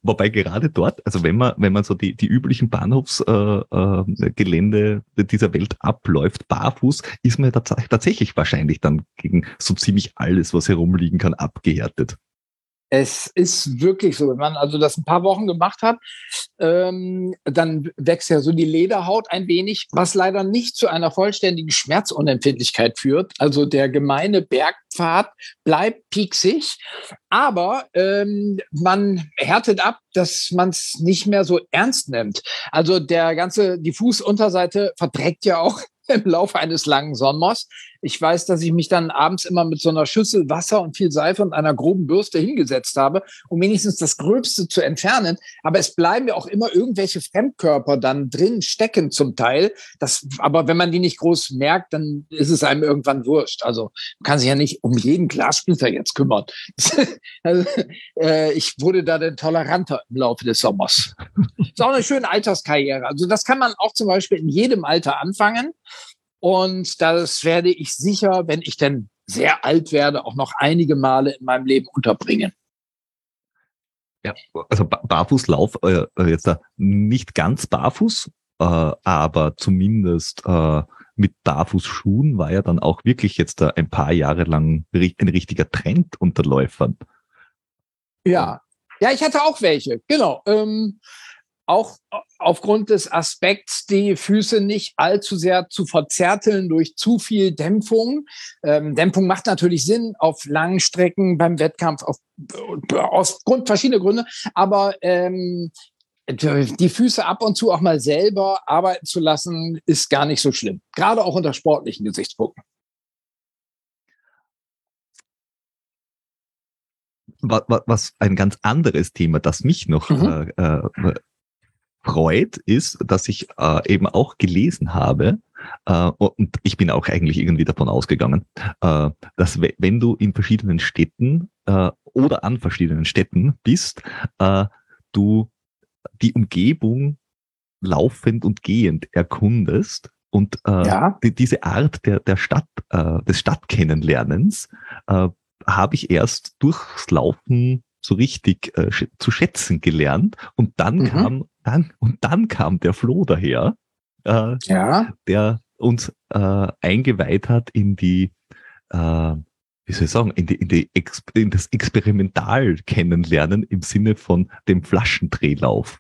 Wobei gerade dort, also wenn man, wenn man so die, die üblichen Bahnhofsgelände äh, äh, dieser Welt abläuft, barfuß, ist man tatsächlich wahrscheinlich dann gegen so ziemlich alles, was herumliegen kann, abgehärtet. Es ist wirklich so, wenn man also das ein paar Wochen gemacht hat, ähm, dann wächst ja so die Lederhaut ein wenig, was leider nicht zu einer vollständigen Schmerzunempfindlichkeit führt. Also der gemeine Bergpfad bleibt pieksig, aber ähm, man härtet ab, dass man es nicht mehr so ernst nimmt. Also der ganze, die Fußunterseite verdreckt ja auch im Laufe eines langen Sommers. Ich weiß, dass ich mich dann abends immer mit so einer Schüssel Wasser und viel Seife und einer groben Bürste hingesetzt habe, um wenigstens das Gröbste zu entfernen. Aber es bleiben ja auch immer irgendwelche Fremdkörper dann drin stecken zum Teil. Das, aber wenn man die nicht groß merkt, dann ist es einem irgendwann wurscht. Also man kann sich ja nicht um jeden Glassplitter jetzt kümmern. also, äh, ich wurde da dann toleranter im Laufe des Sommers. Ist auch eine schöne Alterskarriere. Also das kann man auch zum Beispiel in jedem Alter anfangen. Und das werde ich sicher, wenn ich denn sehr alt werde, auch noch einige Male in meinem Leben unterbringen. Ja, also Barfußlauf, äh, äh, jetzt da nicht ganz barfuß, äh, aber zumindest äh, mit Barfußschuhen war ja dann auch wirklich jetzt da ein paar Jahre lang ein richtiger Trend unter Läufern. Ja, ja, ich hatte auch welche, genau. Ähm, auch aufgrund des Aspekts, die Füße nicht allzu sehr zu verzärteln durch zu viel Dämpfung. Ähm, Dämpfung macht natürlich Sinn auf langen Strecken beim Wettkampf, auf, aus Grund verschiedener Gründe, aber ähm, die Füße ab und zu auch mal selber arbeiten zu lassen, ist gar nicht so schlimm. Gerade auch unter sportlichen Gesichtspunkten. Was ein ganz anderes Thema, das mich noch mhm. äh, äh freut, ist, dass ich äh, eben auch gelesen habe, äh, und ich bin auch eigentlich irgendwie davon ausgegangen, äh, dass wenn du in verschiedenen Städten äh, oder an verschiedenen Städten bist, äh, du die Umgebung laufend und gehend erkundest und äh, ja. die, diese Art der, der Stadt, des Stadtkennenlernens habe ich erst durchs Laufen so richtig äh, zu schätzen gelernt. Und dann mhm. kam dann und dann kam der Flo daher, äh, ja. der uns äh, eingeweiht hat in die, äh, wie soll ich sagen, in, die, in, die Ex in das Experimental kennenlernen im Sinne von dem Flaschendrehlauf.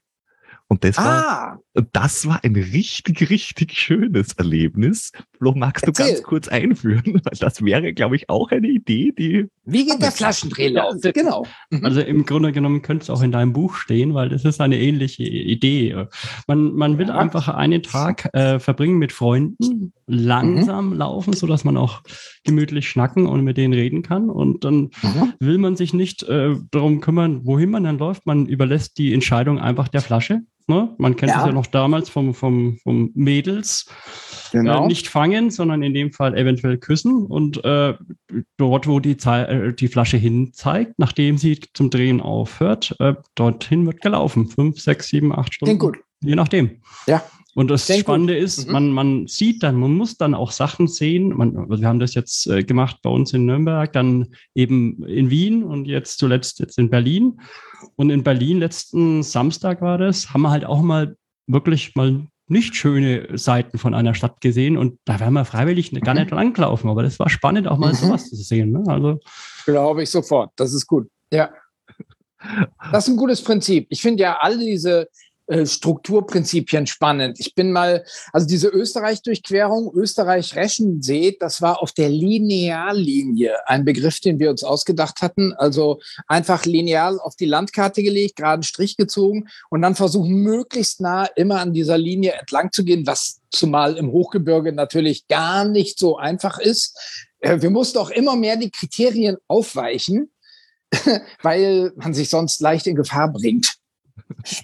Und das, ah. war, das war ein richtig, richtig schönes Erlebnis. Flo, magst Erzähl. du ganz kurz einführen? Weil das wäre, glaube ich, auch eine Idee, die. Wie geht der Flaschendrehlauf? Ja, genau. Mhm. Also im Grunde genommen könnte es auch in deinem Buch stehen, weil das ist eine ähnliche Idee. Man, man will ja. einfach einen Tag äh, verbringen mit Freunden, langsam mhm. laufen, so dass man auch gemütlich schnacken und mit denen reden kann. Und dann mhm. will man sich nicht äh, darum kümmern, wohin man dann läuft. Man überlässt die Entscheidung einfach der Flasche. Ne? Man kennt ja. es ja noch damals vom, vom, vom Mädels. Genau. Äh, nicht fangen, sondern in dem Fall eventuell küssen. Und äh, dort, wo die, äh, die Flasche hin zeigt, nachdem sie zum Drehen aufhört, äh, dorthin wird gelaufen. Fünf, sechs, sieben, acht Stunden. Klingt gut. Je nachdem. Ja. Und das Denk Spannende gut. ist, mhm. man, man sieht dann, man muss dann auch Sachen sehen. Man, also wir haben das jetzt äh, gemacht bei uns in Nürnberg, dann eben in Wien und jetzt zuletzt jetzt in Berlin. Und in Berlin letzten Samstag war das, haben wir halt auch mal wirklich mal nicht schöne Seiten von einer Stadt gesehen und da wären wir freiwillig gar nicht mhm. langlaufen, aber das war spannend, auch mal mhm. sowas zu sehen. Ne? Also glaube ich sofort. Das ist gut. Ja. Das ist ein gutes Prinzip. Ich finde ja alle diese Strukturprinzipien spannend. Ich bin mal, also diese Österreich-Durchquerung, Österreich-Reschensee, das war auf der Lineallinie, ein Begriff, den wir uns ausgedacht hatten. Also einfach lineal auf die Landkarte gelegt, geraden Strich gezogen und dann versuchen, möglichst nah immer an dieser Linie entlang zu gehen, was zumal im Hochgebirge natürlich gar nicht so einfach ist. Äh, wir mussten auch immer mehr die Kriterien aufweichen, weil man sich sonst leicht in Gefahr bringt.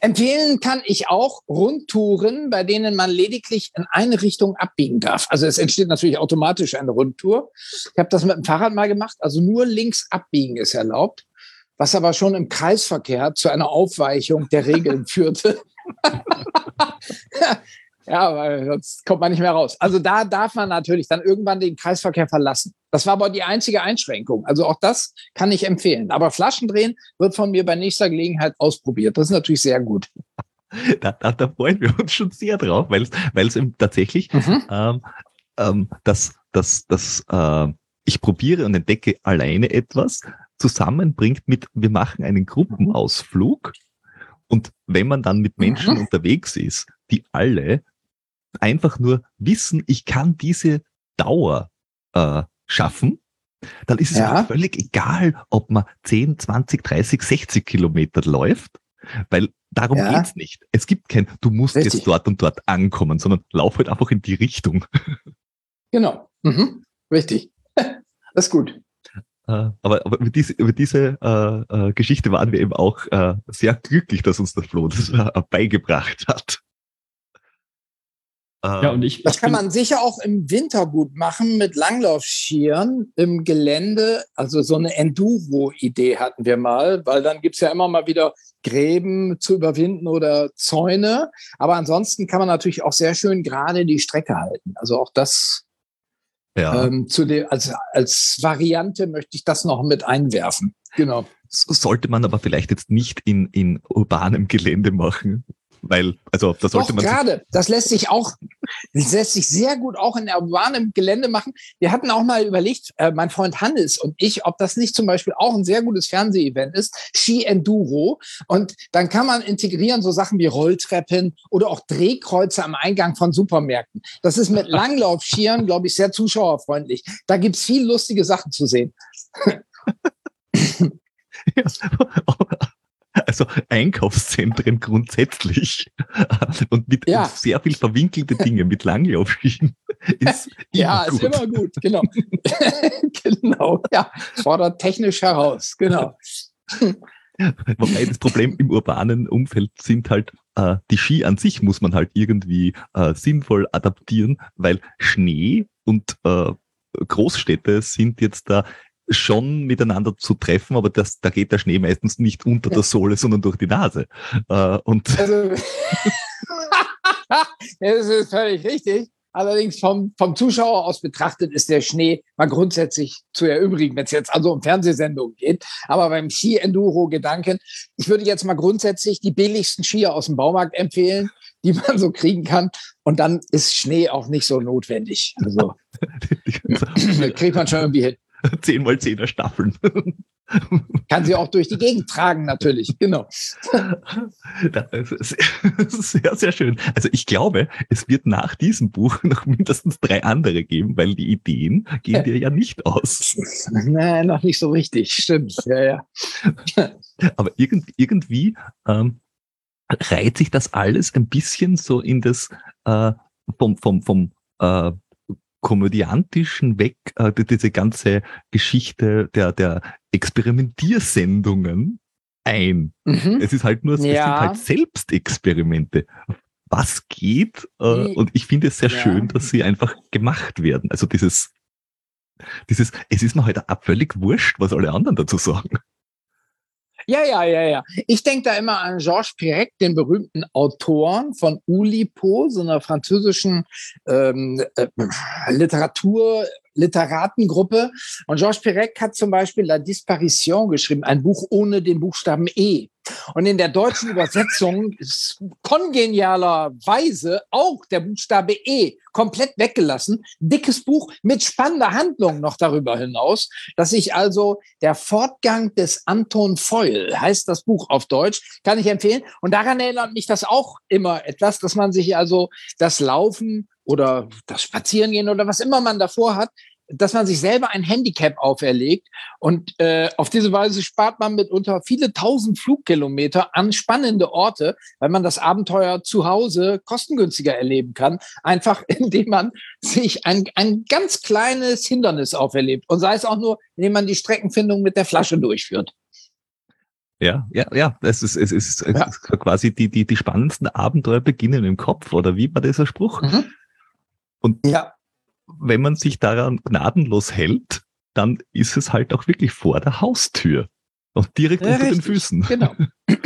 Empfehlen kann ich auch Rundtouren, bei denen man lediglich in eine Richtung abbiegen darf. Also es entsteht natürlich automatisch eine Rundtour. Ich habe das mit dem Fahrrad mal gemacht. Also nur links abbiegen ist erlaubt, was aber schon im Kreisverkehr zu einer Aufweichung der Regeln führte. Ja, weil sonst kommt man nicht mehr raus. Also da darf man natürlich dann irgendwann den Kreisverkehr verlassen. Das war aber die einzige Einschränkung. Also auch das kann ich empfehlen. Aber Flaschendrehen wird von mir bei nächster Gelegenheit ausprobiert. Das ist natürlich sehr gut. Da, da, da freuen wir uns schon sehr drauf, weil es tatsächlich mhm. ähm, ähm, das, das, das äh, ich probiere und entdecke alleine etwas zusammenbringt mit, wir machen einen Gruppenausflug und wenn man dann mit Menschen mhm. unterwegs ist, die alle einfach nur wissen, ich kann diese Dauer äh, schaffen, dann ist es ja. völlig egal, ob man 10, 20, 30, 60 Kilometer läuft, weil darum ja. geht's nicht. Es gibt kein, du musst Richtig. jetzt dort und dort ankommen, sondern lauf halt einfach in die Richtung. Genau. Mhm. richtig. Das ist gut. Äh, aber, aber über diese, über diese äh, äh, Geschichte waren wir eben auch äh, sehr glücklich, dass uns der Flo das äh, beigebracht hat. Ja, und ich, das ich kann man sicher auch im Winter gut machen mit Langlaufschieren im Gelände. Also so eine Enduro-Idee hatten wir mal, weil dann gibt's ja immer mal wieder Gräben zu überwinden oder Zäune. Aber ansonsten kann man natürlich auch sehr schön gerade die Strecke halten. Also auch das ja. ähm, zu dem, als, als Variante möchte ich das noch mit einwerfen. Genau. Sollte man aber vielleicht jetzt nicht in, in urbanem Gelände machen, weil, also da sollte Doch, man. Gerade, das lässt sich auch, das lässt sich sehr gut auch in urbanem Gelände machen. Wir hatten auch mal überlegt, äh, mein Freund Hannes und ich, ob das nicht zum Beispiel auch ein sehr gutes Fernsehevent ist, Ski Enduro. Und dann kann man integrieren so Sachen wie Rolltreppen oder auch Drehkreuze am Eingang von Supermärkten. Das ist mit Langlaufschieren, glaube ich, sehr zuschauerfreundlich. Da gibt's viel lustige Sachen zu sehen. Ja. Also Einkaufszentren grundsätzlich und mit ja. sehr viel verwinkelte Dinge mit Langlaufschienen ist ja gut. ist immer gut genau genau ja fordert technisch heraus genau Wobei das Problem im urbanen Umfeld sind halt äh, die Ski an sich muss man halt irgendwie äh, sinnvoll adaptieren, weil Schnee und äh, Großstädte sind jetzt da schon miteinander zu treffen, aber das, da geht der Schnee meistens nicht unter der Sohle, sondern durch die Nase. Äh, und also, das ist völlig richtig. Allerdings vom, vom Zuschauer aus betrachtet ist der Schnee mal grundsätzlich zu erübrigen, wenn es jetzt also um Fernsehsendungen geht. Aber beim Ski-Enduro-Gedanken, ich würde jetzt mal grundsätzlich die billigsten Skier aus dem Baumarkt empfehlen, die man so kriegen kann. Und dann ist Schnee auch nicht so notwendig. Also kriegt man schon irgendwie hin. 10 mal 10er Staffeln. Kann sie auch durch die Gegend tragen, natürlich, genau. sehr, sehr schön. Also ich glaube, es wird nach diesem Buch noch mindestens drei andere geben, weil die Ideen gehen dir ja nicht aus. Nein, noch nicht so richtig, stimmt. Ja, ja. Aber irgend, irgendwie ähm, reiht sich das alles ein bisschen so in das äh, vom, vom, vom äh, komödiantischen weg, äh, diese ganze Geschichte der, der Experimentiersendungen ein. Mhm. Es ist halt nur, es ja. sind halt Selbstexperimente. Was geht? Äh, und ich finde es sehr ja. schön, dass sie einfach gemacht werden. Also dieses, dieses, es ist mir heute halt völlig wurscht, was alle anderen dazu sagen. Ja, ja, ja, ja. Ich denke da immer an Georges Perec, den berühmten Autoren von Oulipo, so einer französischen ähm, äh, Literatur, Literatengruppe. Und Georges Perec hat zum Beispiel La Disparition geschrieben, ein Buch ohne den Buchstaben E. Und in der deutschen Übersetzung ist kongenialerweise auch der Buchstabe E komplett weggelassen. Dickes Buch mit spannender Handlung noch darüber hinaus, dass ich also der Fortgang des Anton Feul heißt das Buch auf Deutsch, kann ich empfehlen. Und daran erinnert mich das auch immer etwas, dass man sich also das Laufen oder das Spazierengehen oder was immer man davor hat, dass man sich selber ein Handicap auferlegt und äh, auf diese Weise spart man mitunter viele tausend Flugkilometer an spannende Orte, weil man das Abenteuer zu Hause kostengünstiger erleben kann, einfach indem man sich ein, ein ganz kleines Hindernis auferlebt und sei es auch nur, indem man die Streckenfindung mit der Flasche durchführt. Ja, ja, ja, es ist, es ist, es ja. ist quasi die, die, die spannendsten Abenteuer beginnen im Kopf, oder wie war dieser Spruch? Mhm. Und ja. wenn man sich daran gnadenlos hält, dann ist es halt auch wirklich vor der Haustür und direkt ja, unter richtig. den Füßen. Genau.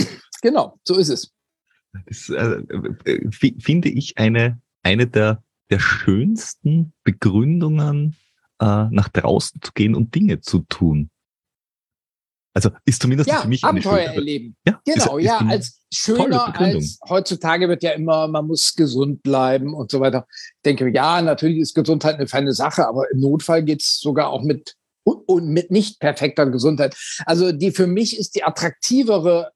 genau, so ist es. Das äh, äh finde ich eine, eine der, der schönsten Begründungen, äh, nach draußen zu gehen und Dinge zu tun. Also ist zumindest ja, für mich Abenteuer eine erleben. Ja, genau, ist, ist ja, als schöner als heutzutage wird ja immer, man muss gesund bleiben und so weiter. Ich denke, ja, natürlich ist Gesundheit eine feine Sache, aber im Notfall geht es sogar auch mit und mit nicht perfekter Gesundheit. Also die für mich ist die attraktivere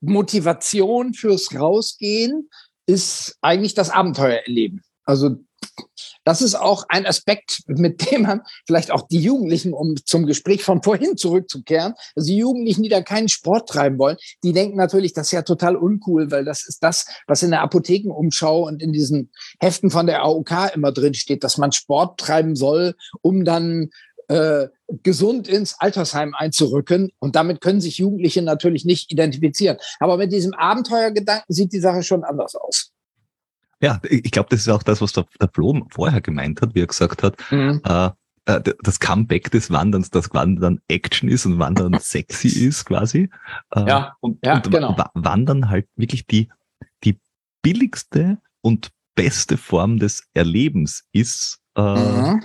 Motivation fürs Rausgehen ist eigentlich das Abenteuer erleben. Also Das ist auch ein Aspekt, mit dem man vielleicht auch die Jugendlichen, um zum Gespräch von vorhin zurückzukehren, also die Jugendlichen, die da keinen Sport treiben wollen, die denken natürlich, das ist ja total uncool, weil das ist das, was in der Apothekenumschau und in diesen Heften von der AOK immer drin steht, dass man Sport treiben soll, um dann äh, gesund ins Altersheim einzurücken. Und damit können sich Jugendliche natürlich nicht identifizieren. Aber mit diesem Abenteuergedanken sieht die Sache schon anders aus. Ja, ich glaube, das ist auch das, was der, der Flo vorher gemeint hat, wie er gesagt hat. Mhm. Äh, äh das Comeback des Wanderns, dass Wandern Action ist und Wandern sexy ist quasi. Äh, ja, und, ja, und genau. Wandern halt wirklich die, die billigste und beste Form des Erlebens ist, äh, mhm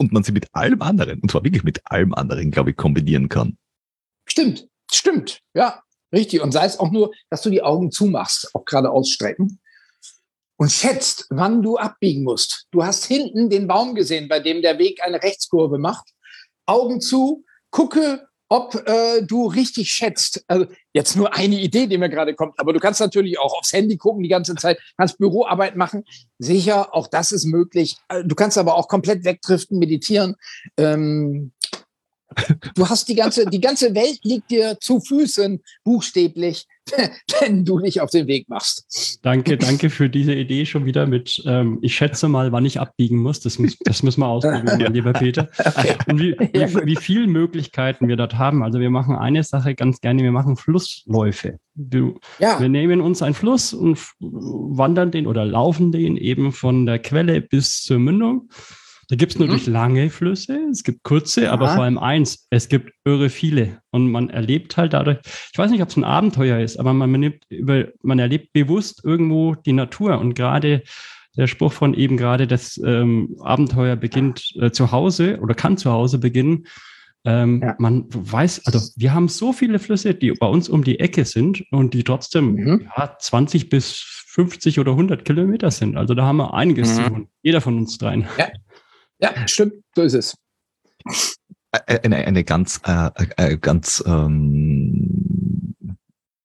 und man sie mit allem anderen, und zwar wirklich mit allem anderen, glaube ich, kombinieren kann. Stimmt, stimmt, ja, richtig. Und sei es auch nur, dass du die Augen zumachst, auch gerade ausstrecken und schätzt, wann du abbiegen musst. Du hast hinten den Baum gesehen, bei dem der Weg eine Rechtskurve macht. Augen zu, gucke, ob äh, du richtig schätzt. Also jetzt nur eine Idee, die mir gerade kommt, aber du kannst natürlich auch aufs Handy gucken die ganze Zeit, kannst Büroarbeit machen. Sicher, auch das ist möglich. Äh, du kannst aber auch komplett wegdriften, meditieren. Ähm, Du hast die ganze, die ganze Welt liegt dir zu Füßen, buchstäblich, wenn du dich auf den Weg machst. Danke, danke für diese Idee schon wieder mit, ähm, ich schätze mal, wann ich abbiegen muss. Das, muss, das müssen wir ausprobieren, ja. lieber Peter. Okay. Und wie, wie, wie viele Möglichkeiten wir dort haben. Also wir machen eine Sache ganz gerne, wir machen Flussläufe. Du, ja. Wir nehmen uns einen Fluss und wandern den oder laufen den eben von der Quelle bis zur Mündung. Da gibt es natürlich mhm. lange Flüsse, es gibt kurze, ja. aber vor allem eins, es gibt irre viele. Und man erlebt halt dadurch, ich weiß nicht, ob es ein Abenteuer ist, aber man, man, über, man erlebt bewusst irgendwo die Natur. Und gerade der Spruch von eben gerade, das ähm, Abenteuer beginnt äh, zu Hause oder kann zu Hause beginnen. Ähm, ja. Man weiß, also wir haben so viele Flüsse, die bei uns um die Ecke sind und die trotzdem mhm. ja, 20 bis 50 oder 100 Kilometer sind. Also da haben wir einiges mhm. zu tun. Jeder von uns dreien. Ja. Ja, stimmt, so ist es. Eine, eine ganz, äh, äh, ganz, ähm,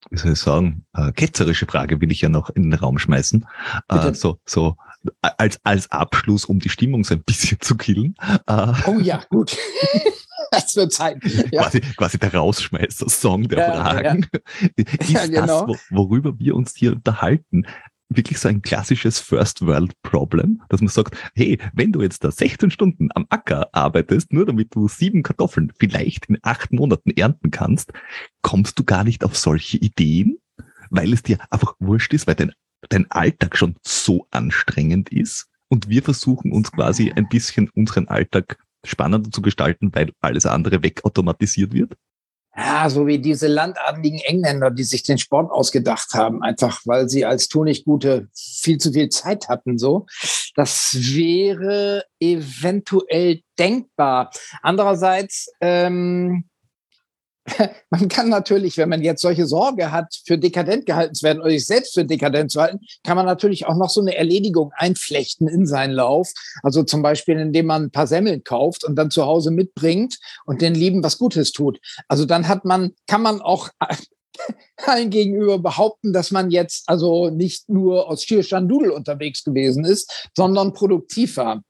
wie soll ich sagen, äh, ketzerische Frage will ich ja noch in den Raum schmeißen. Äh, so, so als, als Abschluss, um die Stimmung so ein bisschen zu killen. Äh, oh ja, gut. das wird Zeit. Ja. Quasi, quasi der Rausschmeißer-Song der ja, Fragen. Ja. Ist ja, genau. das, worüber wir uns hier unterhalten, wirklich so ein klassisches First World Problem, dass man sagt, hey, wenn du jetzt da 16 Stunden am Acker arbeitest, nur damit du sieben Kartoffeln vielleicht in acht Monaten ernten kannst, kommst du gar nicht auf solche Ideen, weil es dir einfach wurscht ist, weil dein, dein Alltag schon so anstrengend ist. Und wir versuchen uns quasi ein bisschen unseren Alltag spannender zu gestalten, weil alles andere wegautomatisiert wird. Ja, so wie diese landadligen Engländer, die sich den Sport ausgedacht haben, einfach weil sie als Tunichtgute viel zu viel Zeit hatten, so. Das wäre eventuell denkbar. Andererseits, ähm, man kann natürlich, wenn man jetzt solche Sorge hat, für dekadent gehalten zu werden oder sich selbst für dekadent zu halten, kann man natürlich auch noch so eine Erledigung einflechten in seinen Lauf. Also zum Beispiel, indem man ein paar Semmeln kauft und dann zu Hause mitbringt und den Lieben was Gutes tut. Also dann hat man, kann man auch allen gegenüber behaupten, dass man jetzt also nicht nur aus Schierschandudel unterwegs gewesen ist, sondern produktiv war.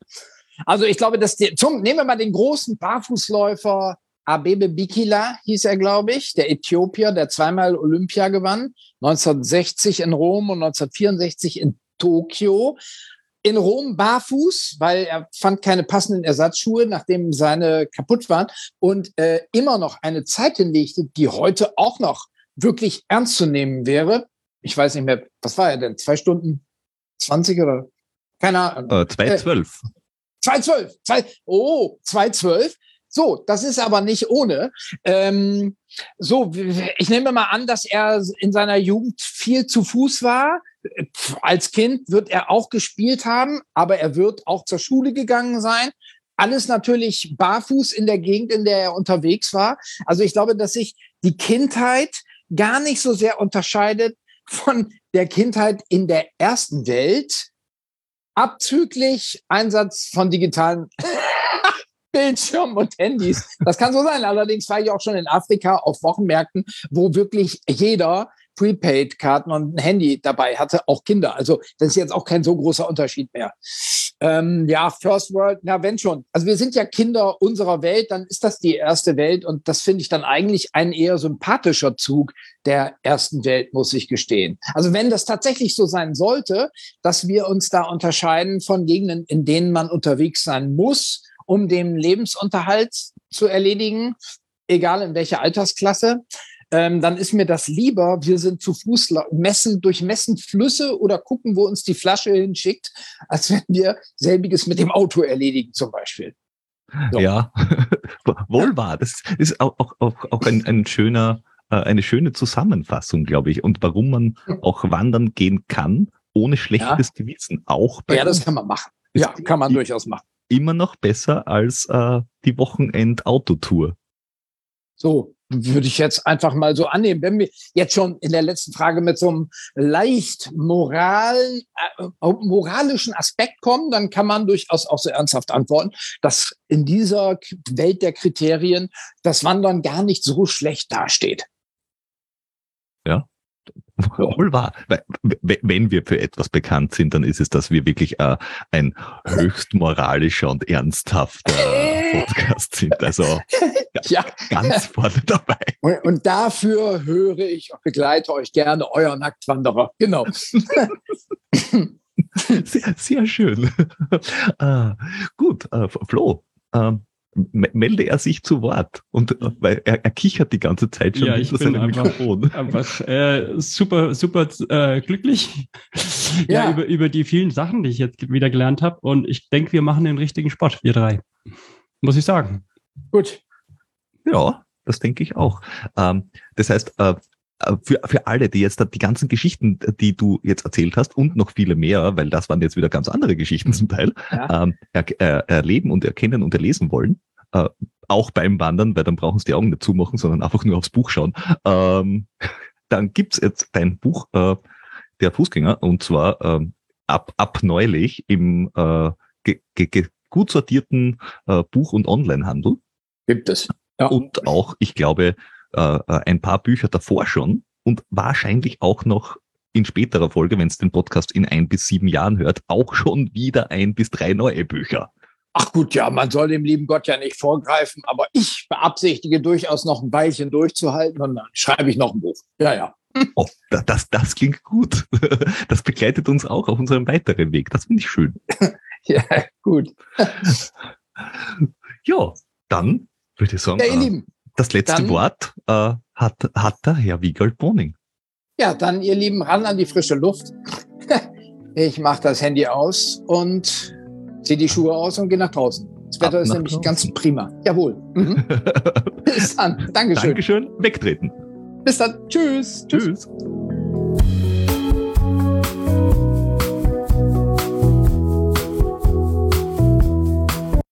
Also ich glaube, dass die, zum, nehmen wir mal den großen Barfußläufer Abebe Bikila hieß er, glaube ich, der Äthiopier, der zweimal Olympia gewann, 1960 in Rom und 1964 in Tokio. In Rom barfuß, weil er fand keine passenden Ersatzschuhe, nachdem seine kaputt waren und äh, immer noch eine Zeit hinlegte, die heute auch noch wirklich ernst zu nehmen wäre. Ich weiß nicht mehr, was war er denn? Zwei Stunden 20 oder? Keine Ahnung. Äh, 2,12. Äh, 2,12. Zwei, oh, 2,12. So, das ist aber nicht ohne. Ähm, so, ich nehme mal an, dass er in seiner Jugend viel zu Fuß war. Als Kind wird er auch gespielt haben, aber er wird auch zur Schule gegangen sein. Alles natürlich barfuß in der Gegend, in der er unterwegs war. Also ich glaube, dass sich die Kindheit gar nicht so sehr unterscheidet von der Kindheit in der ersten Welt, abzüglich Einsatz von digitalen Bildschirm und Handys. Das kann so sein. Allerdings war ich auch schon in Afrika auf Wochenmärkten, wo wirklich jeder Prepaid-Karten und ein Handy dabei hatte, auch Kinder. Also das ist jetzt auch kein so großer Unterschied mehr. Ähm, ja, First World, na wenn schon. Also wir sind ja Kinder unserer Welt, dann ist das die erste Welt und das finde ich dann eigentlich ein eher sympathischer Zug der ersten Welt, muss ich gestehen. Also wenn das tatsächlich so sein sollte, dass wir uns da unterscheiden von Gegenden, in denen man unterwegs sein muss, um den Lebensunterhalt zu erledigen, egal in welcher Altersklasse, ähm, dann ist mir das lieber, wir sind zu Fuß, messen, durchmessen Flüsse oder gucken, wo uns die Flasche hinschickt, als wenn wir selbiges mit dem Auto erledigen zum Beispiel. So. Ja, wohl wahr. Das ist auch, auch, auch, ein, ein schöner, äh, eine schöne Zusammenfassung, glaube ich. Und warum man auch wandern gehen kann, ohne schlechtes ja. Gewissen. Auch bei Ja, das kann man machen. Ja, kann man durchaus machen. Immer noch besser als äh, die Wochenend-Autotour. So, würde ich jetzt einfach mal so annehmen. Wenn wir jetzt schon in der letzten Frage mit so einem leicht moral, äh, moralischen Aspekt kommen, dann kann man durchaus auch so ernsthaft antworten, dass in dieser Welt der Kriterien das Wandern gar nicht so schlecht dasteht. Wohl wahr. Wenn wir für etwas bekannt sind, dann ist es, dass wir wirklich äh, ein höchst moralischer und ernsthafter Podcast sind. Also ja. ganz vorne dabei. Und, und, dafür höre ich und begleite euch gerne, euer Nacktwanderer. Genau. sehr, sehr schön. Uh, gut, uh, Flo, uh, melde er sich zu Wort und weil er, er kichert die ganze Zeit schon ja, ich bin einfach, Mikrofon. Einfach äh, super, super äh, glücklich ja. ja. über, über die vielen Sachen, die ich jetzt wieder gelernt habe. Und ich denke, wir machen den richtigen Sport, wir drei. Muss ich sagen. Gut. Ja, das denke ich auch. Ähm, das heißt, äh, für, für alle, die jetzt die ganzen Geschichten, die du jetzt erzählt hast und noch viele mehr, weil das waren jetzt wieder ganz andere Geschichten zum Teil, ja. ähm, er, er, erleben und erkennen und erlesen wollen, äh, auch beim Wandern, weil dann brauchen sie die Augen nicht zumachen, sondern einfach nur aufs Buch schauen, ähm, dann gibt's jetzt dein Buch, äh, der Fußgänger, und zwar ähm, ab, ab neulich im äh, ge, ge, gut sortierten äh, Buch- und Onlinehandel. Gibt es. Ja. Und auch, ich glaube, äh, äh, ein paar Bücher davor schon und wahrscheinlich auch noch in späterer Folge, wenn es den Podcast in ein bis sieben Jahren hört, auch schon wieder ein bis drei neue Bücher. Ach gut, ja, man soll dem lieben Gott ja nicht vorgreifen, aber ich beabsichtige durchaus noch ein Weilchen durchzuhalten und dann schreibe ich noch ein Buch. Ja, ja. Oh, das, das klingt gut. Das begleitet uns auch auf unserem weiteren Weg. Das finde ich schön. ja, gut. ja, dann würde ich sagen. Ja, ihr äh, Lieben, das letzte dann, Wort äh, hat, hat der Herr Wiegold-Boning. Ja, dann ihr Lieben, ran an die frische Luft. Ich mache das Handy aus und ziehe die Schuhe aus und gehe nach draußen. Das Wetter Ab ist nämlich draußen. ganz prima. Jawohl. Mhm. Bis dann. Dankeschön. Dankeschön. Wegtreten. Bis dann. Tschüss. Tschüss. Tschüss.